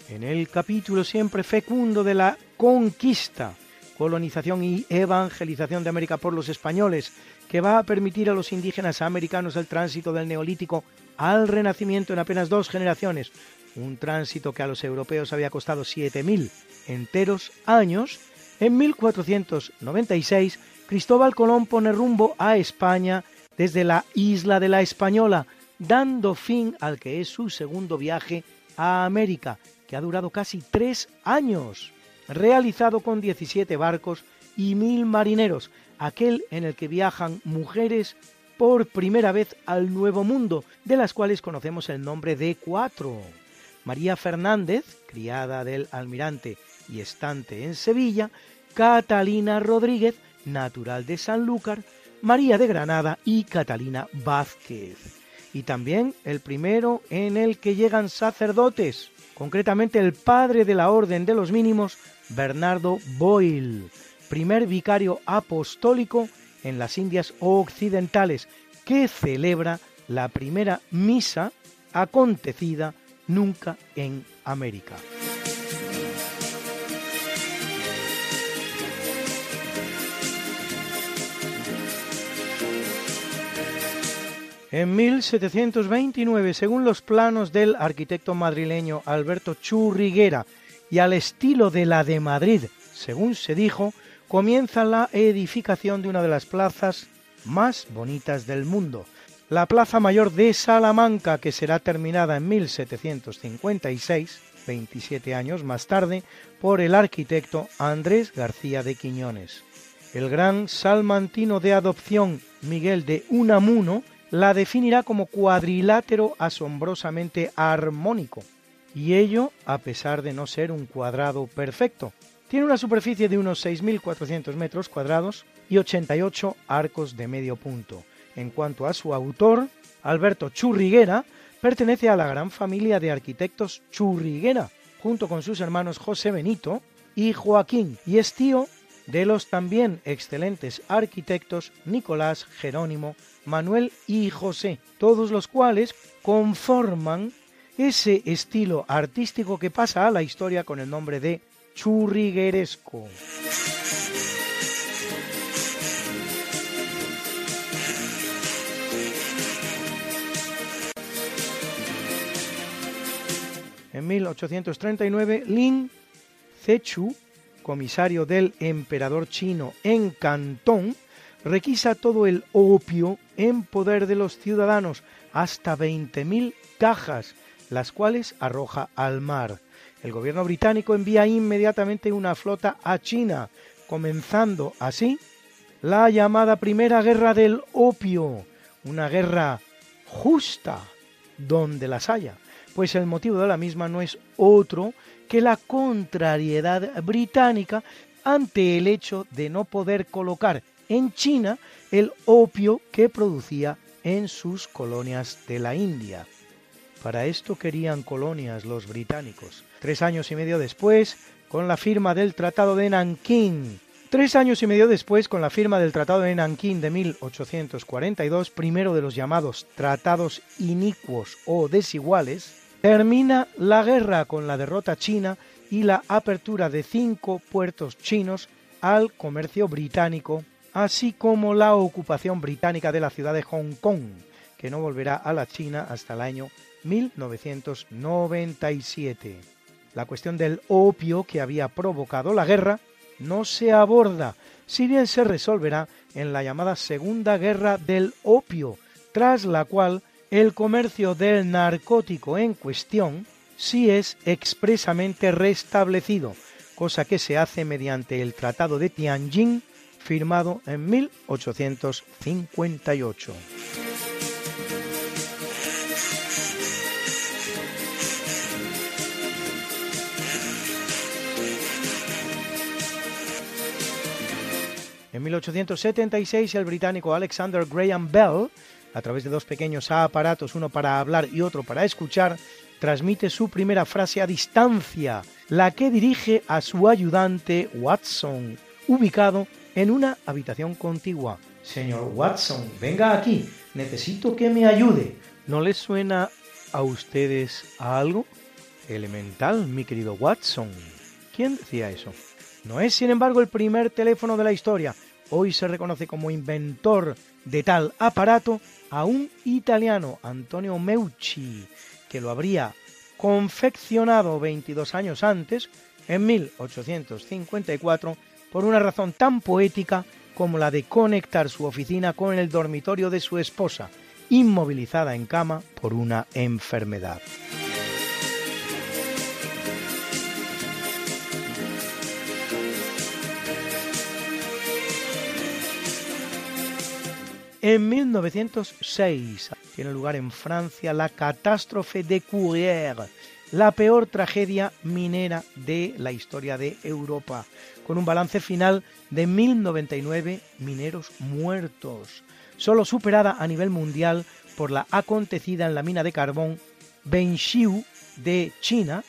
En el capítulo siempre fecundo de la conquista, colonización y evangelización de América por los españoles, que va a permitir a los indígenas americanos el tránsito del neolítico al renacimiento en apenas dos generaciones, un tránsito que a los europeos había costado 7.000 enteros años, en 1496 Cristóbal Colón pone rumbo a España desde la isla de la Española, dando fin al que es su segundo viaje a América, que ha durado casi tres años, realizado con 17 barcos y mil marineros, aquel en el que viajan mujeres por primera vez al Nuevo Mundo, de las cuales conocemos el nombre de cuatro. María Fernández, criada del almirante y estante en Sevilla, Catalina Rodríguez, natural de Sanlúcar, María de Granada y Catalina Vázquez. Y también el primero en el que llegan sacerdotes, concretamente el padre de la Orden de los Mínimos, Bernardo Boyle, primer vicario apostólico en las Indias Occidentales, que celebra la primera misa acontecida nunca en América. En 1729, según los planos del arquitecto madrileño Alberto Churriguera y al estilo de la de Madrid, según se dijo, comienza la edificación de una de las plazas más bonitas del mundo, la Plaza Mayor de Salamanca, que será terminada en 1756, 27 años más tarde, por el arquitecto Andrés García de Quiñones. El gran salmantino de adopción Miguel de Unamuno la definirá como cuadrilátero asombrosamente armónico, y ello a pesar de no ser un cuadrado perfecto. Tiene una superficie de unos 6.400 metros cuadrados y 88 arcos de medio punto. En cuanto a su autor, Alberto Churriguera, pertenece a la gran familia de arquitectos Churriguera, junto con sus hermanos José Benito y Joaquín, y es tío de los también excelentes arquitectos Nicolás, Jerónimo, Manuel y José, todos los cuales conforman ese estilo artístico que pasa a la historia con el nombre de churrigueresco. En 1839, Lin Zechu comisario del emperador chino en Cantón, requisa todo el opio en poder de los ciudadanos, hasta 20.000 cajas, las cuales arroja al mar. El gobierno británico envía inmediatamente una flota a China, comenzando así la llamada Primera Guerra del Opio, una guerra justa donde las haya, pues el motivo de la misma no es otro que la contrariedad británica ante el hecho de no poder colocar en China el opio que producía en sus colonias de la India. Para esto querían colonias los británicos. Tres años y medio después, con la firma del Tratado de Nankín. Tres años y medio después, con la firma del Tratado de Nankín de 1842, primero de los llamados tratados inicuos o desiguales, Termina la guerra con la derrota china y la apertura de cinco puertos chinos al comercio británico, así como la ocupación británica de la ciudad de Hong Kong, que no volverá a la China hasta el año 1997. La cuestión del opio que había provocado la guerra no se aborda, si bien se resolverá en la llamada Segunda Guerra del Opio, tras la cual el comercio del narcótico en cuestión sí es expresamente restablecido, cosa que se hace mediante el Tratado de Tianjin firmado en 1858. En 1876 el británico Alexander Graham Bell a través de dos pequeños aparatos, uno para hablar y otro para escuchar, transmite su primera frase a distancia, la que dirige a su ayudante Watson, ubicado en una habitación contigua. Señor Watson, venga aquí, necesito que me ayude. ¿No les suena a ustedes algo? Elemental, mi querido Watson. ¿Quién decía eso? No es, sin embargo, el primer teléfono de la historia. Hoy se reconoce como inventor de tal aparato a un italiano, Antonio Meucci, que lo habría confeccionado 22 años antes, en 1854, por una razón tan poética como la de conectar su oficina con el dormitorio de su esposa, inmovilizada en cama por una enfermedad. En 1906 tiene lugar en Francia la catástrofe de Courrières, la peor tragedia minera de la historia de Europa, con un balance final de 1099 mineros muertos, solo superada a nivel mundial por la acontecida en la mina de carbón Benxiu de China,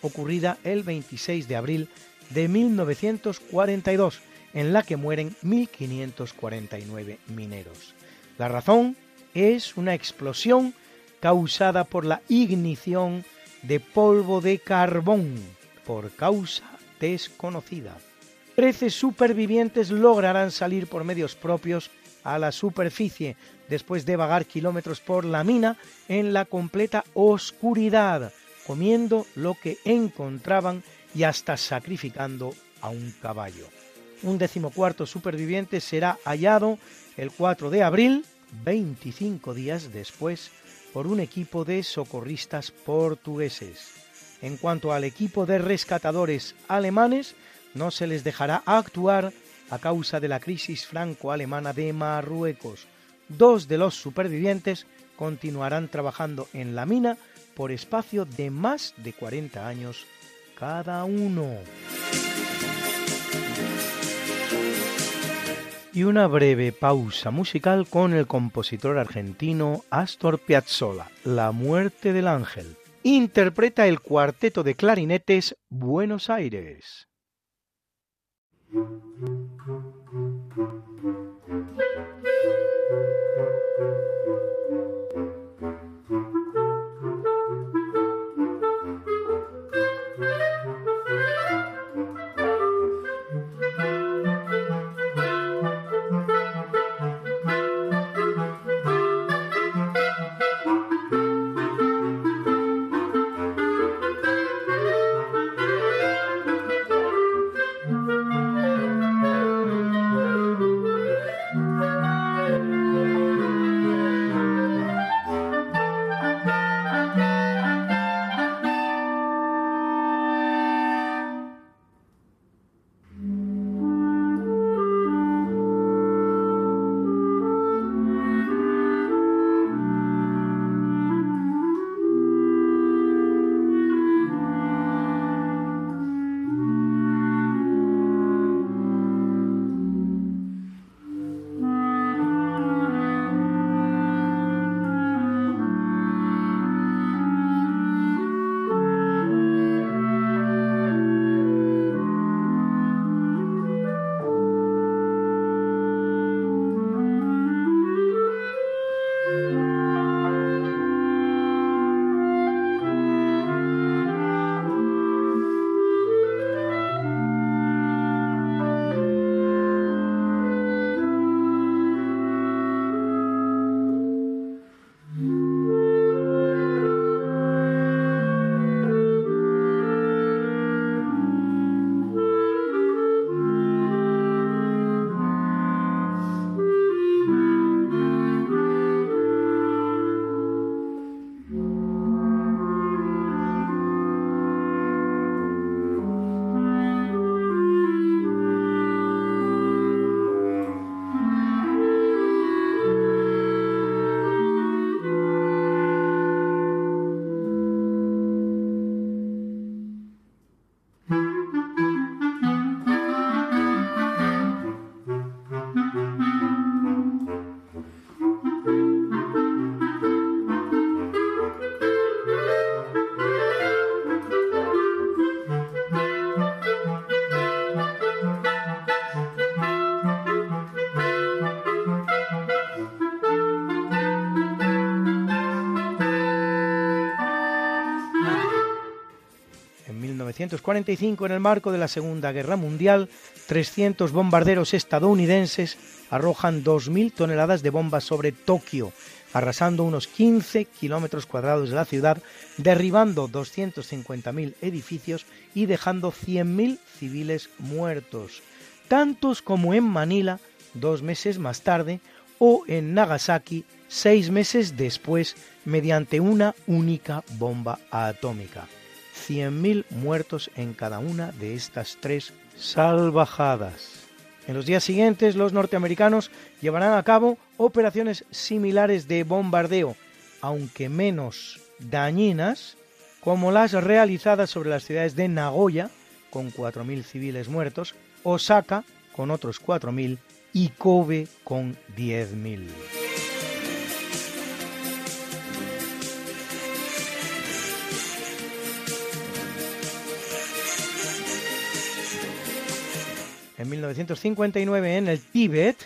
ocurrida el 26 de abril de 1942, en la que mueren 1.549 mineros. La razón es una explosión causada por la ignición de polvo de carbón por causa desconocida. Trece supervivientes lograrán salir por medios propios a la superficie después de vagar kilómetros por la mina en la completa oscuridad, comiendo lo que encontraban y hasta sacrificando a un caballo. Un decimocuarto superviviente será hallado el 4 de abril, 25 días después, por un equipo de socorristas portugueses. En cuanto al equipo de rescatadores alemanes, no se les dejará actuar a causa de la crisis franco-alemana de Marruecos. Dos de los supervivientes continuarán trabajando en la mina por espacio de más de 40 años cada uno. Y una breve pausa musical con el compositor argentino Astor Piazzolla, La muerte del ángel. Interpreta el cuarteto de clarinetes Buenos Aires. 1945, en el marco de la Segunda Guerra Mundial, 300 bombarderos estadounidenses arrojan 2.000 toneladas de bombas sobre Tokio, arrasando unos 15 kilómetros cuadrados de la ciudad, derribando 250.000 edificios y dejando 100.000 civiles muertos, tantos como en Manila dos meses más tarde o en Nagasaki seis meses después mediante una única bomba atómica. 100.000 muertos en cada una de estas tres salvajadas. En los días siguientes, los norteamericanos llevarán a cabo operaciones similares de bombardeo, aunque menos dañinas, como las realizadas sobre las ciudades de Nagoya, con 4.000 civiles muertos, Osaka, con otros 4.000, y Kobe, con 10.000. 1959 en el Tíbet,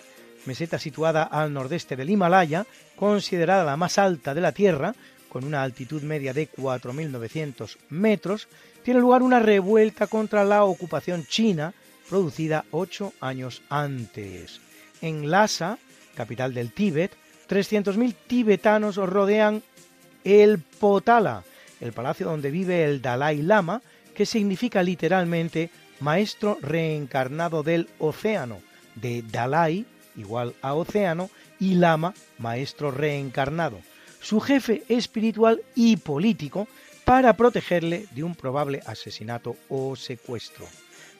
meseta situada al nordeste del Himalaya, considerada la más alta de la Tierra, con una altitud media de 4.900 metros, tiene lugar una revuelta contra la ocupación china producida ocho años antes. En Lhasa, capital del Tíbet, 300.000 tibetanos rodean el Potala, el palacio donde vive el Dalai Lama, que significa literalmente maestro reencarnado del océano, de Dalai, igual a océano, y Lama, maestro reencarnado, su jefe espiritual y político, para protegerle de un probable asesinato o secuestro.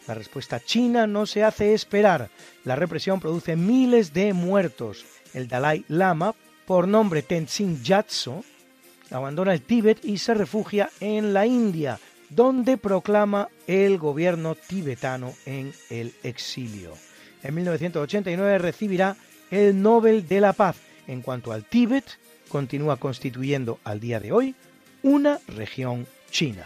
La respuesta china no se hace esperar. La represión produce miles de muertos. El Dalai Lama, por nombre Tenzin Gyatso, abandona el Tíbet y se refugia en la India, donde proclama el gobierno tibetano en el exilio. En 1989 recibirá el Nobel de la Paz. En cuanto al Tíbet, continúa constituyendo al día de hoy una región china.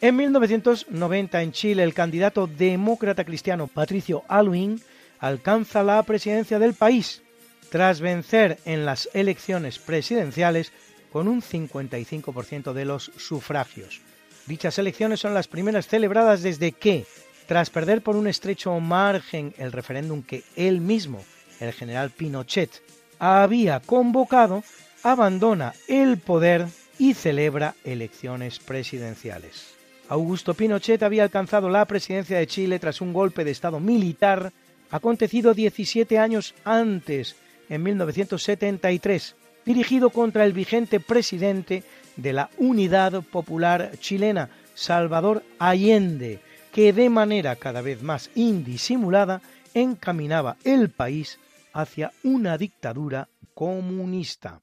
En 1990 en Chile el candidato demócrata cristiano Patricio Aluin alcanza la presidencia del país tras vencer en las elecciones presidenciales con un 55% de los sufragios. Dichas elecciones son las primeras celebradas desde que, tras perder por un estrecho margen el referéndum que él mismo, el general Pinochet, había convocado, abandona el poder y celebra elecciones presidenciales. Augusto Pinochet había alcanzado la presidencia de Chile tras un golpe de Estado militar acontecido 17 años antes, en 1973, dirigido contra el vigente presidente de la Unidad Popular Chilena, Salvador Allende, que de manera cada vez más indisimulada encaminaba el país hacia una dictadura comunista.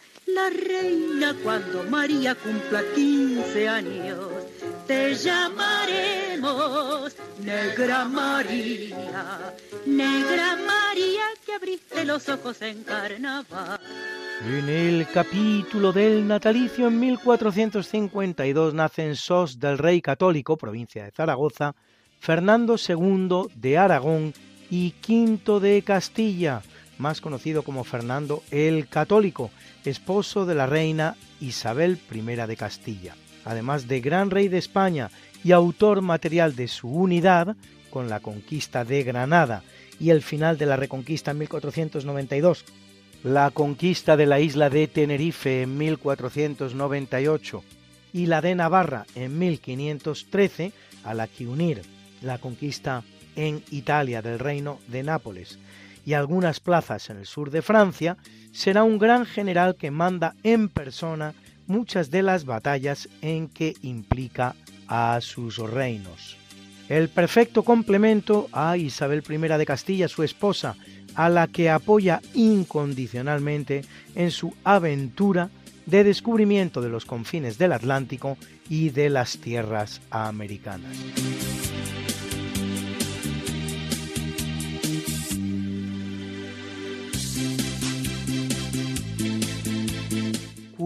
la reina cuando María cumpla 15 años. Te llamaremos Negra María, Negra María que abriste los ojos en carnaval. En el capítulo del natalicio en 1452 nace en Sos del Rey Católico, provincia de Zaragoza, Fernando II de Aragón y V de Castilla, más conocido como Fernando el Católico, esposo de la reina Isabel I de Castilla, además de gran rey de España y autor material de su unidad con la conquista de Granada y el final de la Reconquista en 1492, la conquista de la isla de Tenerife en 1498 y la de Navarra en 1513, a la que unir la conquista en Italia del reino de Nápoles y algunas plazas en el sur de Francia, será un gran general que manda en persona muchas de las batallas en que implica a sus reinos. El perfecto complemento a Isabel I de Castilla, su esposa, a la que apoya incondicionalmente en su aventura de descubrimiento de los confines del Atlántico y de las tierras americanas.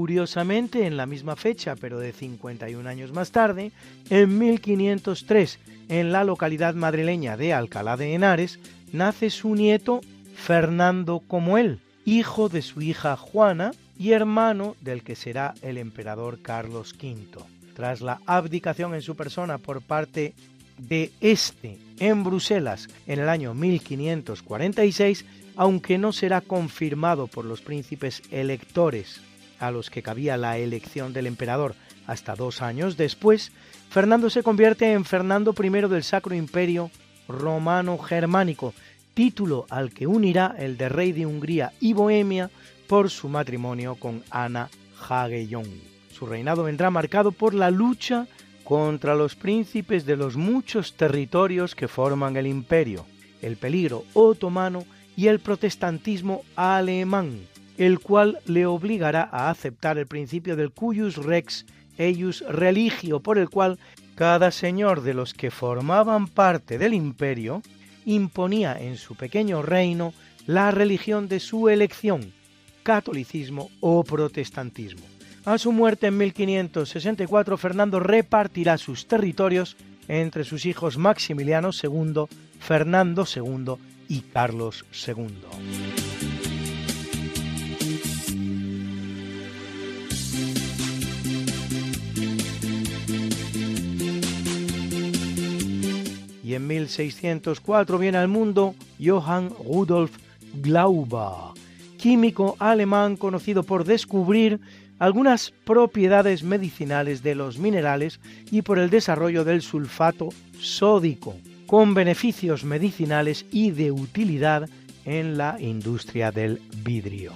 Curiosamente, en la misma fecha, pero de 51 años más tarde, en 1503, en la localidad madrileña de Alcalá de Henares, nace su nieto Fernando como él, hijo de su hija Juana y hermano del que será el emperador Carlos V. Tras la abdicación en su persona por parte de este en Bruselas en el año 1546, aunque no será confirmado por los príncipes electores a los que cabía la elección del emperador hasta dos años después, Fernando se convierte en Fernando I del Sacro Imperio Romano Germánico, título al que unirá el de rey de Hungría y Bohemia por su matrimonio con Ana Hagellón. Su reinado vendrá marcado por la lucha contra los príncipes de los muchos territorios que forman el imperio, el peligro otomano y el protestantismo alemán, el cual le obligará a aceptar el principio del cuius rex eius religio, por el cual cada señor de los que formaban parte del imperio imponía en su pequeño reino la religión de su elección, catolicismo o protestantismo. A su muerte en 1564, Fernando repartirá sus territorios entre sus hijos Maximiliano II, Fernando II y Carlos II. Y en 1604 viene al mundo Johann Rudolf Glauber, químico alemán conocido por descubrir algunas propiedades medicinales de los minerales y por el desarrollo del sulfato sódico, con beneficios medicinales y de utilidad en la industria del vidrio.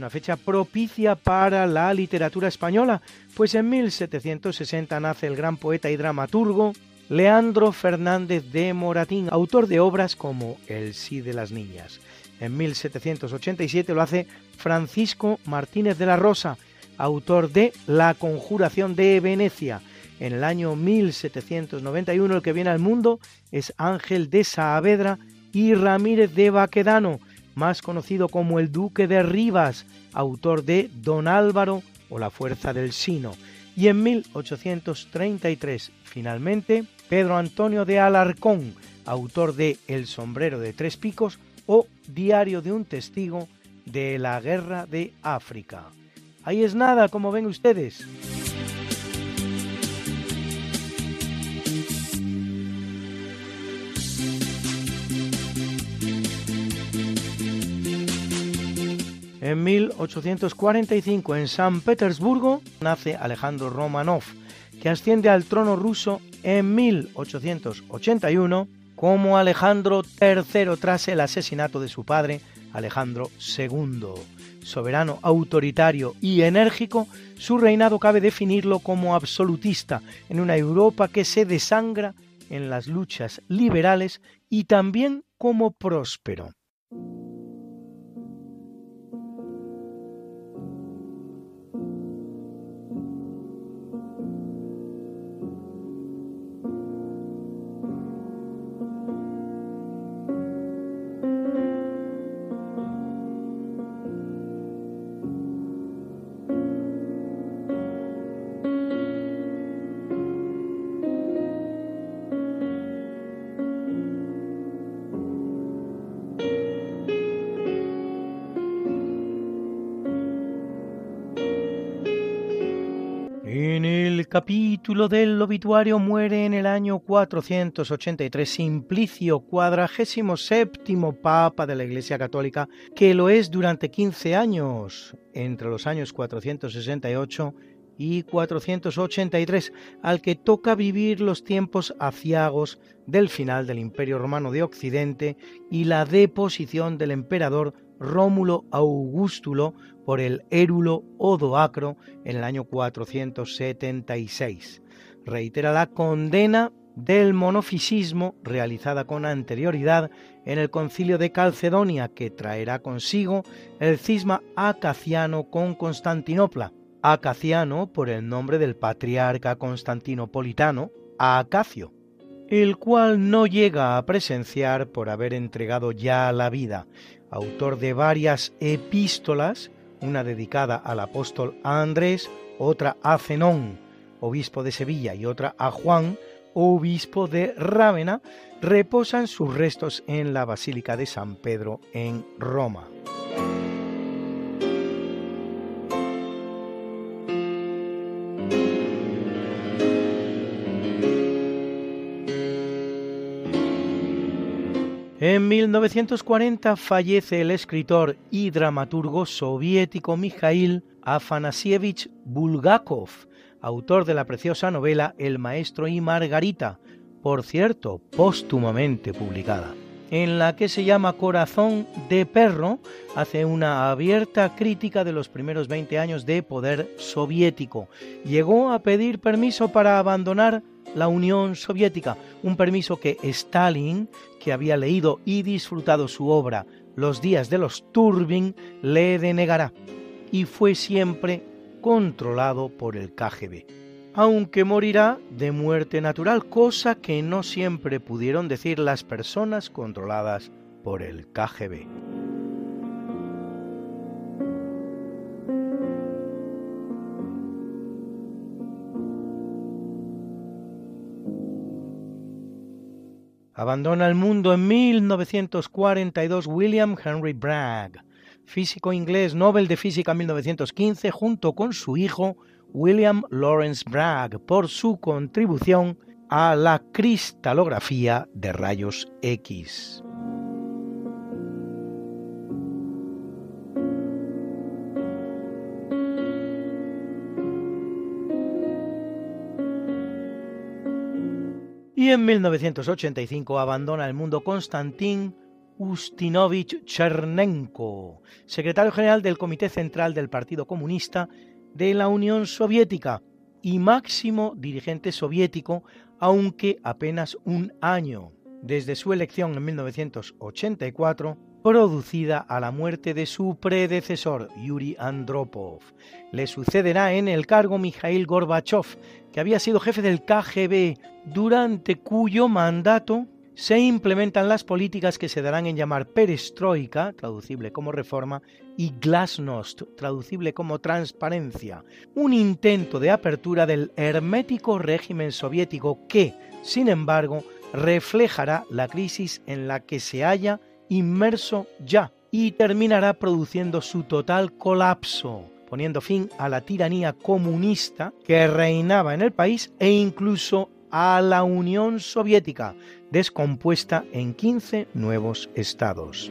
Una fecha propicia para la literatura española, pues en 1760 nace el gran poeta y dramaturgo Leandro Fernández de Moratín, autor de obras como El sí de las niñas. En 1787 lo hace Francisco Martínez de la Rosa, autor de La conjuración de Venecia. En el año 1791 el que viene al mundo es Ángel de Saavedra y Ramírez de Baquedano, más conocido como el Duque de Rivas, autor de Don Álvaro o La Fuerza del Sino. Y en 1833, finalmente, Pedro Antonio de Alarcón, autor de El sombrero de tres picos o Diario de un testigo de la Guerra de África. Ahí es nada, como ven ustedes. En 1845, en San Petersburgo, nace Alejandro Romanov, que asciende al trono ruso en 1881 como Alejandro III tras el asesinato de su padre, Alejandro II. Soberano, autoritario y enérgico, su reinado cabe definirlo como absolutista en una Europa que se desangra en las luchas liberales y también como próspero. Capítulo del obituario muere en el año 483 Simplicio, cuadragésimo séptimo papa de la Iglesia Católica, que lo es durante 15 años, entre los años 468 y 483, al que toca vivir los tiempos aciagos del final del Imperio Romano de Occidente y la deposición del emperador Rómulo Augustulo por el érulo Odoacro en el año 476. Reitera la condena del monofisismo realizada con anterioridad en el concilio de Calcedonia que traerá consigo el cisma acaciano con Constantinopla, acaciano por el nombre del patriarca constantinopolitano, Acacio, el cual no llega a presenciar por haber entregado ya la vida, autor de varias epístolas, una dedicada al apóstol Andrés, otra a Zenón, obispo de Sevilla, y otra a Juan, obispo de Rávena, reposan sus restos en la Basílica de San Pedro en Roma. En 1940 fallece el escritor y dramaturgo soviético Mikhail Afanasievich Bulgakov, autor de la preciosa novela El maestro y Margarita, por cierto, póstumamente publicada, en la que se llama Corazón de Perro, hace una abierta crítica de los primeros 20 años de poder soviético. Llegó a pedir permiso para abandonar la Unión Soviética, un permiso que Stalin, que había leído y disfrutado su obra Los días de los Turbin, le denegará, y fue siempre controlado por el KGB. Aunque morirá de muerte natural, cosa que no siempre pudieron decir las personas controladas por el KGB. Abandona el mundo en 1942 William Henry Bragg, físico inglés Nobel de Física 1915, junto con su hijo William Lawrence Bragg, por su contribución a la cristalografía de rayos X. En 1985 abandona el mundo Konstantin Ustinovich Chernenko, secretario general del Comité Central del Partido Comunista de la Unión Soviética y máximo dirigente soviético, aunque apenas un año. Desde su elección en 1984 producida a la muerte de su predecesor, Yuri Andropov. Le sucederá en el cargo Mikhail Gorbachev, que había sido jefe del KGB, durante cuyo mandato se implementan las políticas que se darán en llamar perestroika, traducible como reforma, y glasnost, traducible como transparencia, un intento de apertura del hermético régimen soviético que, sin embargo, reflejará la crisis en la que se halla inmerso ya y terminará produciendo su total colapso, poniendo fin a la tiranía comunista que reinaba en el país e incluso a la Unión Soviética, descompuesta en 15 nuevos estados.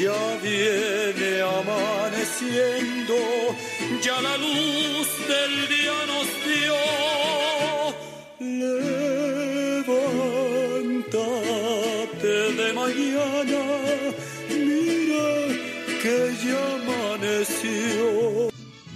Ya viene amaneciendo, ya la luz del día nos dio. Levántate de mañana, mira que ya amaneció.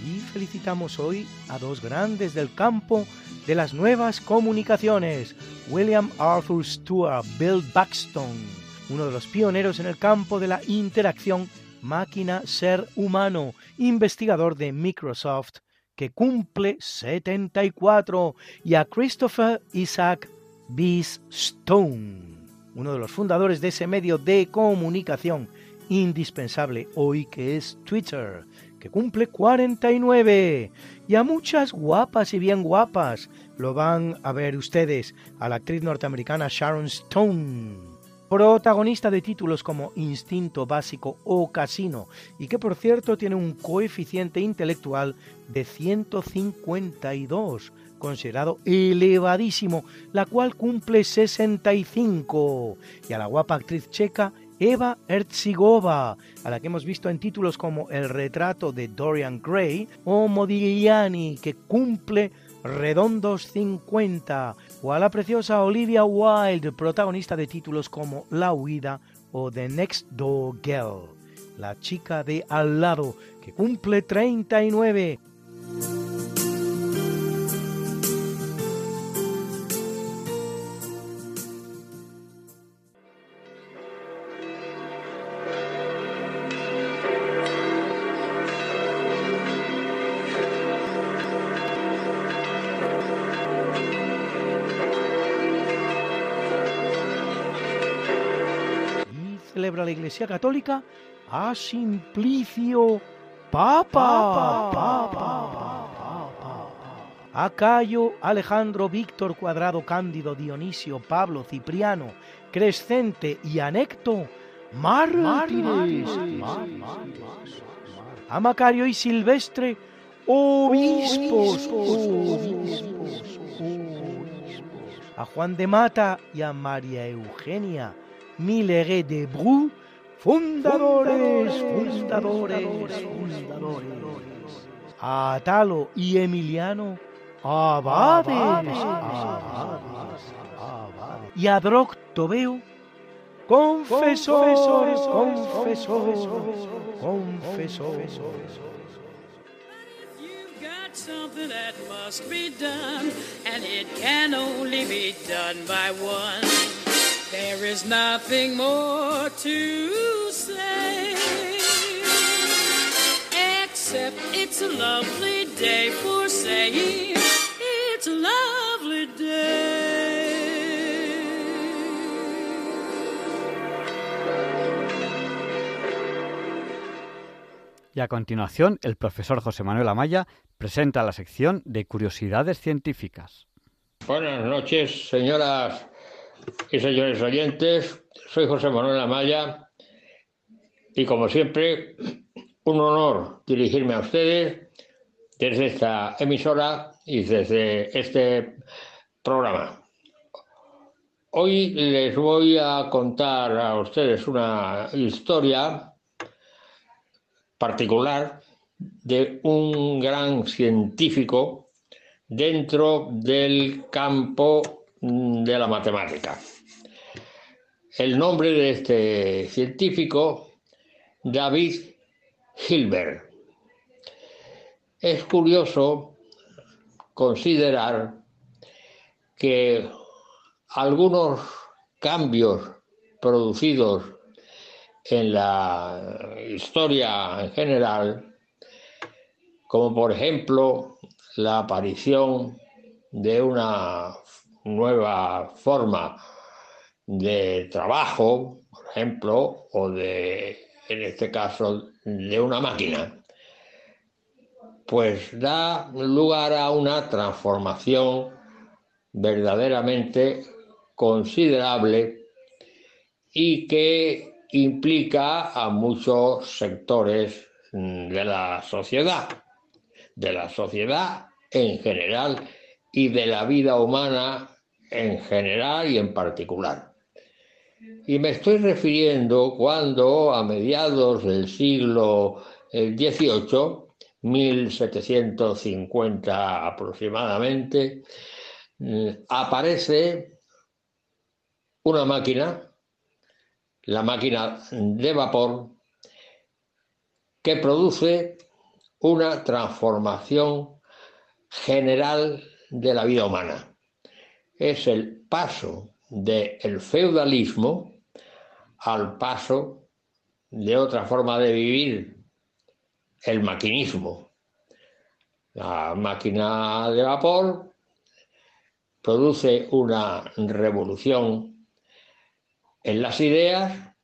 Y felicitamos hoy a dos grandes del campo de las nuevas comunicaciones, William Arthur Stewart, Bill Buxton, uno de los pioneros en el campo de la interacción máquina-ser humano, investigador de Microsoft, que cumple 74, y a Christopher Isaac Bees Stone, uno de los fundadores de ese medio de comunicación indispensable hoy que es Twitter, que cumple 49, y a muchas guapas y bien guapas. Lo van a ver ustedes, a la actriz norteamericana Sharon Stone protagonista de títulos como Instinto Básico o Casino, y que por cierto tiene un coeficiente intelectual de 152, considerado elevadísimo, la cual cumple 65, y a la guapa actriz checa Eva Ertzigova, a la que hemos visto en títulos como El retrato de Dorian Gray o Modigliani, que cumple redondos 50, o a la preciosa Olivia Wilde, protagonista de títulos como La huida o The Next Door Girl, la chica de al lado, que cumple 39. Iglesia Católica a Simplicio Papa. A Cayo, Alejandro, Víctor, Cuadrado, Cándido, Dionisio, Pablo, Cipriano, Crescente y Anecto, mártires. A Macario y Silvestre, obispos. A Juan de Mata y a María Eugenia, Milegué de Bru, fundadores, fundadores, fundadores. A Atalo y Emiliano, abades, abades, Y a Droctobeo, confesores, confesores, confesores. something that must be done, and it can only be done by one. There is nothing more to say, except it's a lovely day for saying it's a lovely day. Y a continuación, el profesor José Manuel Amaya presenta la sección de curiosidades científicas. Buenas noches, señoras y señores oyentes, soy José Manuel Amaya y como siempre, un honor dirigirme a ustedes desde esta emisora y desde este programa. Hoy les voy a contar a ustedes una historia particular de un gran científico dentro del campo de la matemática. El nombre de este científico, David Hilbert. Es curioso considerar que algunos cambios producidos en la historia en general, como por ejemplo la aparición de una nueva forma de trabajo, por ejemplo, o de, en este caso, de una máquina, pues da lugar a una transformación verdaderamente considerable y que implica a muchos sectores de la sociedad, de la sociedad en general y de la vida humana en general y en particular. Y me estoy refiriendo cuando a mediados del siglo XVIII, 1750 aproximadamente, mm, aparece una máquina, la máquina de vapor, que produce una transformación general de la vida humana. Es el paso del feudalismo al paso de otra forma de vivir, el maquinismo. La máquina de vapor produce una revolución en las ideas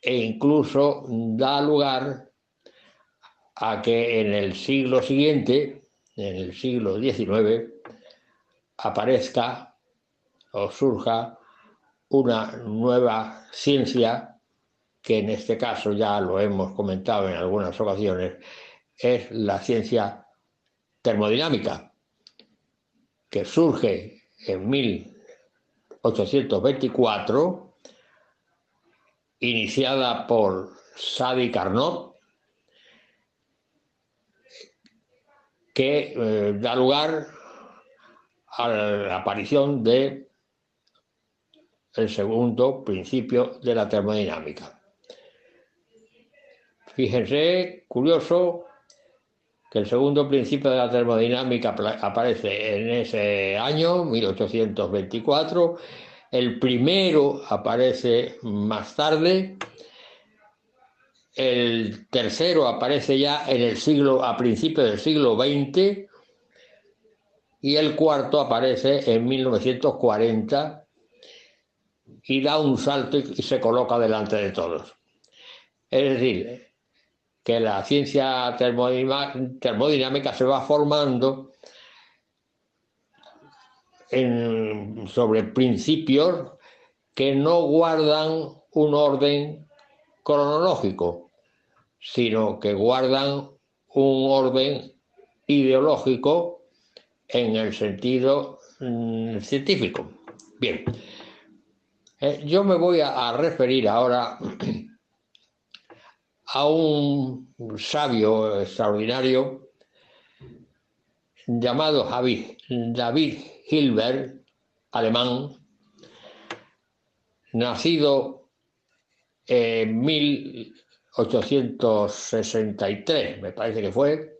e incluso da lugar a que en el siglo siguiente, en el siglo XIX, aparezca o surja una nueva ciencia que en este caso ya lo hemos comentado en algunas ocasiones, es la ciencia termodinámica, que surge en 1824, iniciada por Sadi Carnot, que eh, da lugar a la aparición de el segundo principio de la termodinámica. Fíjense, curioso, que el segundo principio de la termodinámica aparece en ese año, 1824, el primero aparece más tarde, el tercero aparece ya en el siglo, a principios del siglo XX, y el cuarto aparece en 1940 y da un salto y se coloca delante de todos. Es decir, que la ciencia termodinámica se va formando sobre principios que no guardan un orden cronológico, sino que guardan un orden ideológico en el sentido mm, científico. Bien, eh, yo me voy a, referir ahora a un sabio extraordinario llamado David Hilbert, alemán, nacido en 1863, me parece que fue,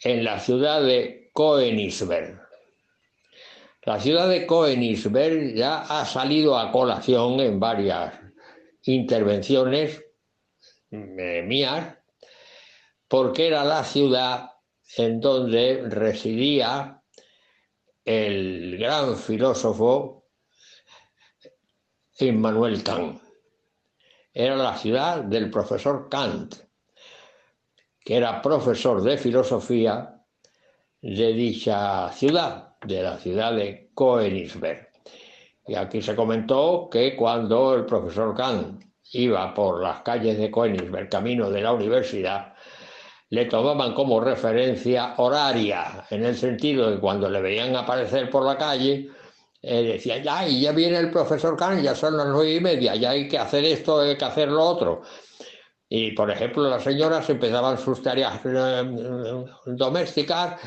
en la ciudad de Königsberg. La ciudad de Königsberg ya ha salido a colación en varias intervenciones eh, mías, porque era la ciudad en donde residía el gran filósofo Immanuel Kant. Era la ciudad del profesor Kant, que era profesor de filosofía de dicha ciudad de la ciudad de Königsberg. Y aquí se comentó que cuando el profesor Kant iba por las calles de Königsberg, camino de la universidad, le tomaban como referencia horaria, en el sentido de que cuando le veían aparecer por la calle, eh, decían, ya, y ya viene el profesor Kant, ya son las nueve y media, ya hay que hacer esto, hay que hacer lo otro. Y, por ejemplo, las señoras empezaban sus tareas eh, domésticas,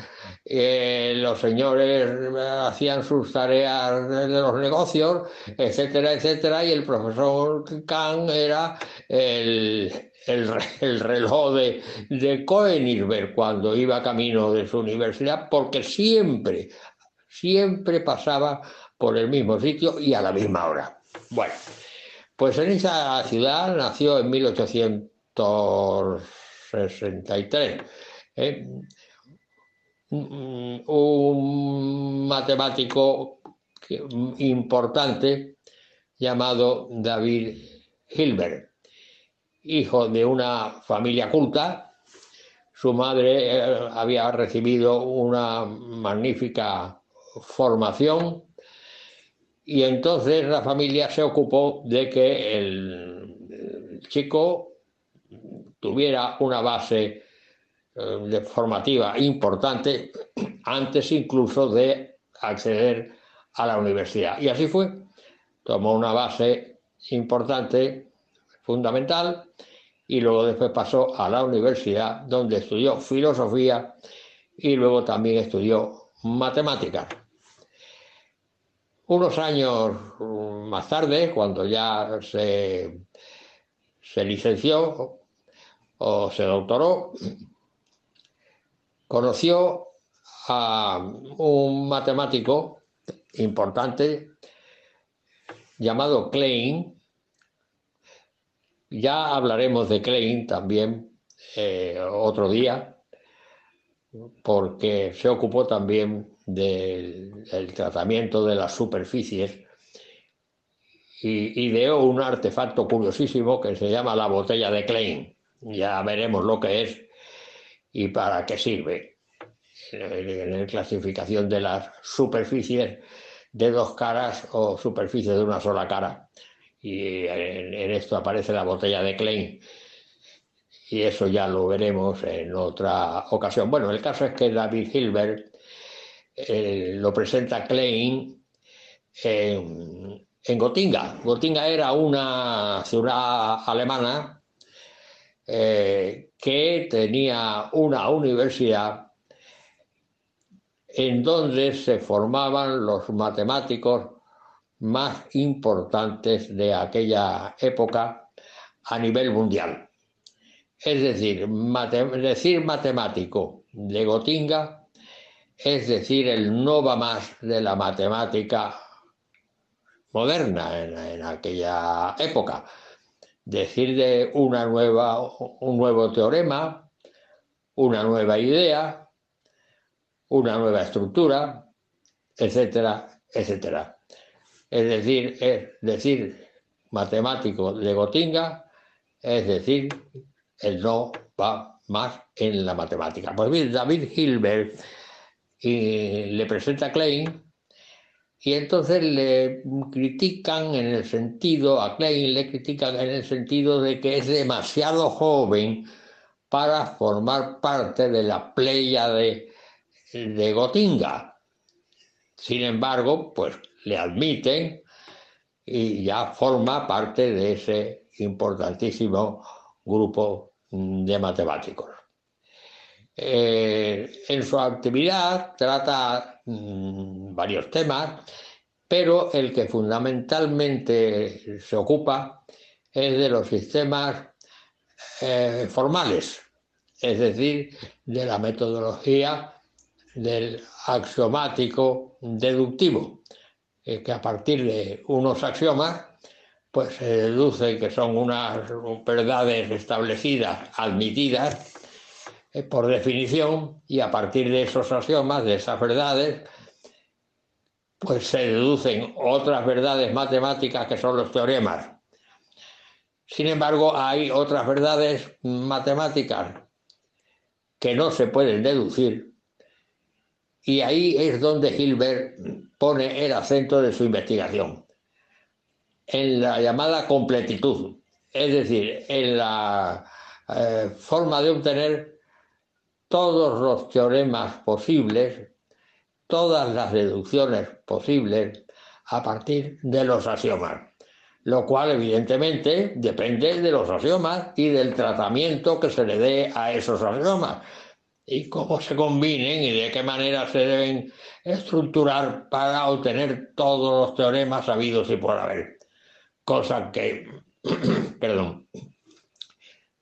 eh, los señores hacían sus tareas de los negocios, etcétera, etcétera, y el profesor Kahn era el, el, reloj de, de cuando iba camino de su universidad, porque siempre, siempre pasaba por el mismo sitio y a la misma hora. Bueno, pues en esa ciudad nació en 1800 163. ¿eh? Un matemático importante llamado David Hilbert, hijo de una familia culta. Su madre eh, había recibido una magnífica formación y entonces la familia se ocupó de que el chico tuviera una base eh, formativa importante antes incluso de acceder a la universidad. Y así fue. Tomó una base importante, fundamental, y luego después pasó a la universidad donde estudió filosofía y luego también estudió matemáticas. Unos años más tarde, cuando ya se, se licenció, o se doctoró, conoció a un matemático importante llamado Klein. Ya hablaremos de Klein también eh, otro día, porque se ocupó también del, tratamiento de las superficies y ideó un artefacto curiosísimo que se llama la botella de Klein ya veremos lo que es y para qué sirve. En la clasificación de las superficies de dos caras o superficies de una sola cara. Y en, esto aparece la botella de Klein. Y eso ya lo veremos en otra ocasión. Bueno, el caso es que David Hilbert eh, lo presenta Klein en, en Gotinga. Gotinga era una ciudad alemana eh, que tenía una universidad en donde se formaban los matemáticos más importantes de aquella época a nivel mundial. Es decir, decir matemático de Gotinga es decir el no va más de la matemática moderna en, en aquella época. Decir de una nueva, un nuevo teorema, una nueva idea, una nueva estructura, etcétera, etcétera. Es decir, es decir matemático de Gotinga, es decir, el no va más en la matemática. Pues bien, David Hilbert y le presenta a Klein y entonces le critican en el sentido, a Klein le critican en el sentido de que es demasiado joven para formar parte de la playa de, de Gotinga. Sin embargo, pues le admiten y ya forma parte de ese importantísimo grupo de matemáticos. Eh, en su actividad trata mm, varios temas, pero el que fundamentalmente se ocupa es de los sistemas eh, formales, es decir, de la metodología del axiomático deductivo, eh, que a partir de unos axiomas pues se deduce que son unas verdades establecidas, admitidas, por definición y a partir de esos axiomas, de esas verdades, pues se deducen otras verdades matemáticas que son los teoremas. Sin embargo, hay otras verdades matemáticas que no se pueden deducir y ahí es donde Hilbert pone el acento de su investigación, en la llamada completitud, es decir, en la eh, forma de obtener todos los teoremas posibles, todas las deducciones posibles a partir de los axiomas, lo cual evidentemente depende de los axiomas y del tratamiento que se le dé a esos axiomas y cómo se combinen y de qué manera se deben estructurar para obtener todos los teoremas habidos y por haber. Cosa que, *clears throat* perdón,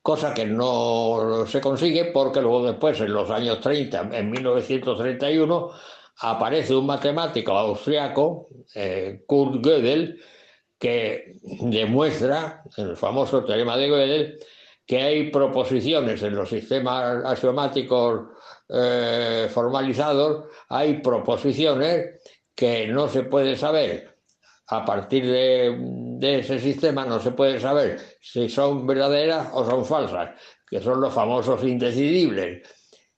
cosa que no se consigue porque luego después, en los años 30, en 1931, aparece un matemático austriaco, eh, Kurt Gödel, que demuestra, en el famoso teorema de Gödel, que hay proposiciones en los sistemas axiomáticos eh, formalizados, hay proposiciones que no se puede saber a partir de, ese sistema no se puede saber si son verdaderas o son falsas, que son los famosos indecidibles,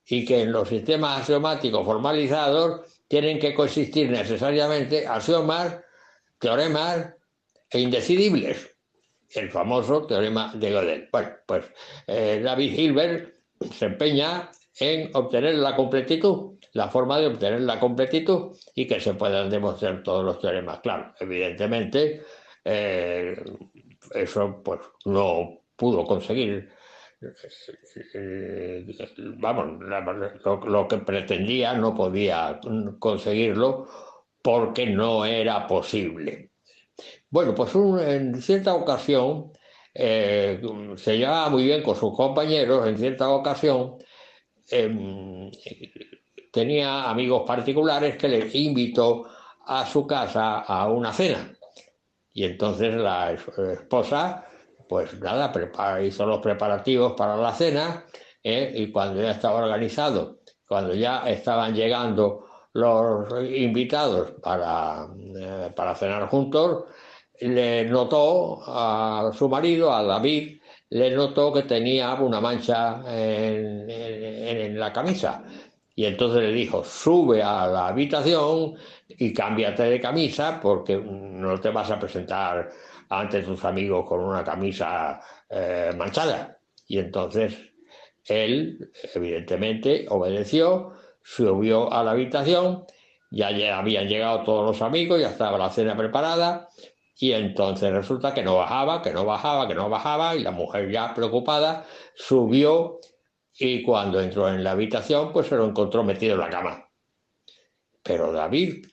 y que en los sistemas axiomáticos formalizados tienen que coexistir necesariamente axiomas, teoremas e indecidibles. El famoso teorema de Gödel. Bueno, pues eh, David Hilbert se empeña en obtener la completitud la forma de obtener la completitud y que se puedan demostrar todos los teoremas. Claro, evidentemente, eh, eso pues no pudo conseguir. Eh, vamos, lo, que pretendía no podía conseguirlo porque no era posible. Bueno, pues en cierta ocasión eh, se llevaba muy bien con sus compañeros, en cierta ocasión em, tenía amigos particulares que le invitó a su casa a una cena. Y entonces la esposa, pues nada, hizo los preparativos para la cena ¿eh? y cuando ya estaba organizado, cuando ya estaban llegando los invitados para, eh, para cenar juntos, le notó a su marido, a David, le notó que tenía una mancha en la camisa. Y entonces le dijo, sube a la habitación y cámbiate de camisa porque no te vas a presentar ante tus amigos con una camisa eh, manchada. Y entonces él, evidentemente, obedeció, subió a la habitación, ya, habían llegado todos los amigos, ya estaba la cena preparada, y entonces resulta que no bajaba, que no bajaba, que no bajaba, y la mujer ya preocupada subió y cuando entró en la habitación, pues se lo encontró metido en la cama. Pero David,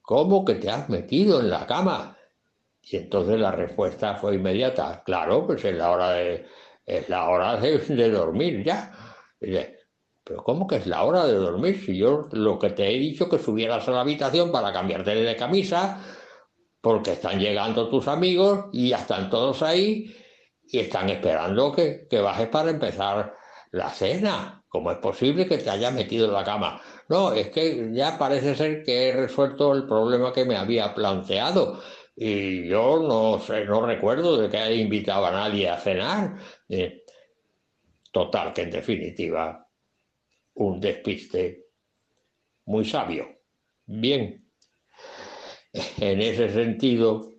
¿cómo que te has metido en la cama? Y entonces la respuesta fue inmediata. Claro, pues es la hora de, es la hora de, dormir ya. Dice, pero ¿cómo que es la hora de dormir? Si yo lo que te he dicho que subieras a la habitación para cambiarte de camisa, porque están llegando tus amigos y ya están todos ahí y están esperando que, que bajes para empezar la cena. ¿Cómo es posible que te hayas metido en la cama? No, es que ya parece ser que he resuelto el problema que me había planteado. Y yo no sé, no recuerdo de que haya invitado a nadie a cenar. Eh, total, que en definitiva, un despiste muy sabio. Bien, en ese sentido,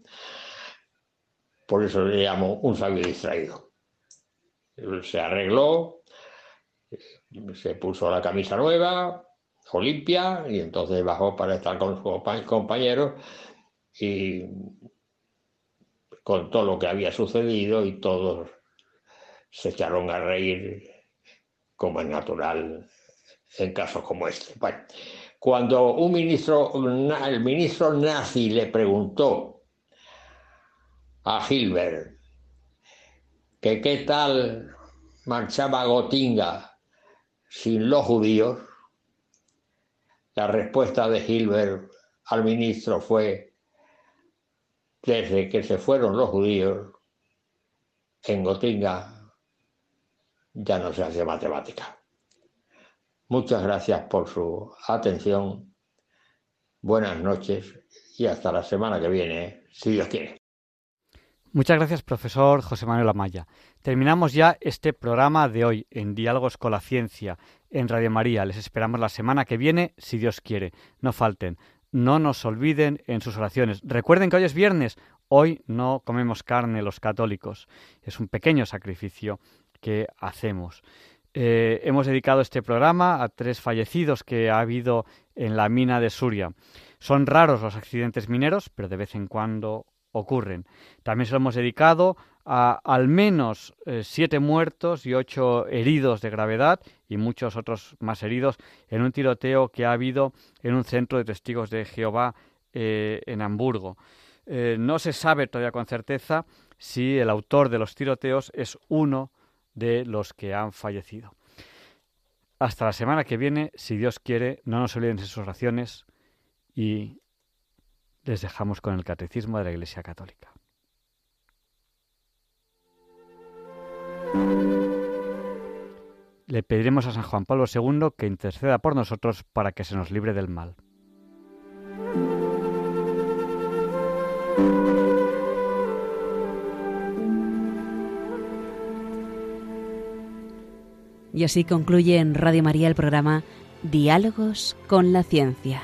por eso le llamo un sabio distraído. Se arregló, se puso la camisa nueva o limpia y entonces bajó para estar con sus compa- compañeros y contó lo que había sucedido y todos se echaron a reír como es natural en casos como este. Bueno, cuando un ministro, el ministro nazi le preguntó a Hilbert que qué tal marchaba Gotinga sin los judíos, la respuesta de Hilbert al ministro fue, desde que se fueron los judíos, en Gotinga ya no se hace matemática. Muchas gracias por su atención, buenas noches y hasta la semana que viene, si Dios quiere. Muchas gracias, profesor José Manuel Amaya. Terminamos ya este programa de hoy en Diálogos con la Ciencia en Radio María. Les esperamos la semana que viene, si Dios quiere. No falten, no nos olviden en sus oraciones. Recuerden que hoy es viernes, hoy no comemos carne los católicos. Es un pequeño sacrificio que hacemos. Eh, hemos dedicado este programa a tres fallecidos que ha habido en la mina de Suria. Son raros los accidentes mineros, pero de vez en cuando ocurren. También se lo hemos dedicado a al menos eh, siete muertos y ocho heridos de gravedad y muchos otros más heridos en un tiroteo que ha habido en un centro de testigos de Jehová eh, en Hamburgo. Eh, no se sabe todavía con certeza si el autor de los tiroteos es uno de los que han fallecido. Hasta la semana que viene, si Dios quiere, no nos olviden de sus oraciones y les dejamos con el Catecismo de la Iglesia Católica. Le pediremos a San Juan Pablo II que interceda por nosotros para que se nos libre del mal. Y así concluye en Radio María el programa Diálogos con la Ciencia.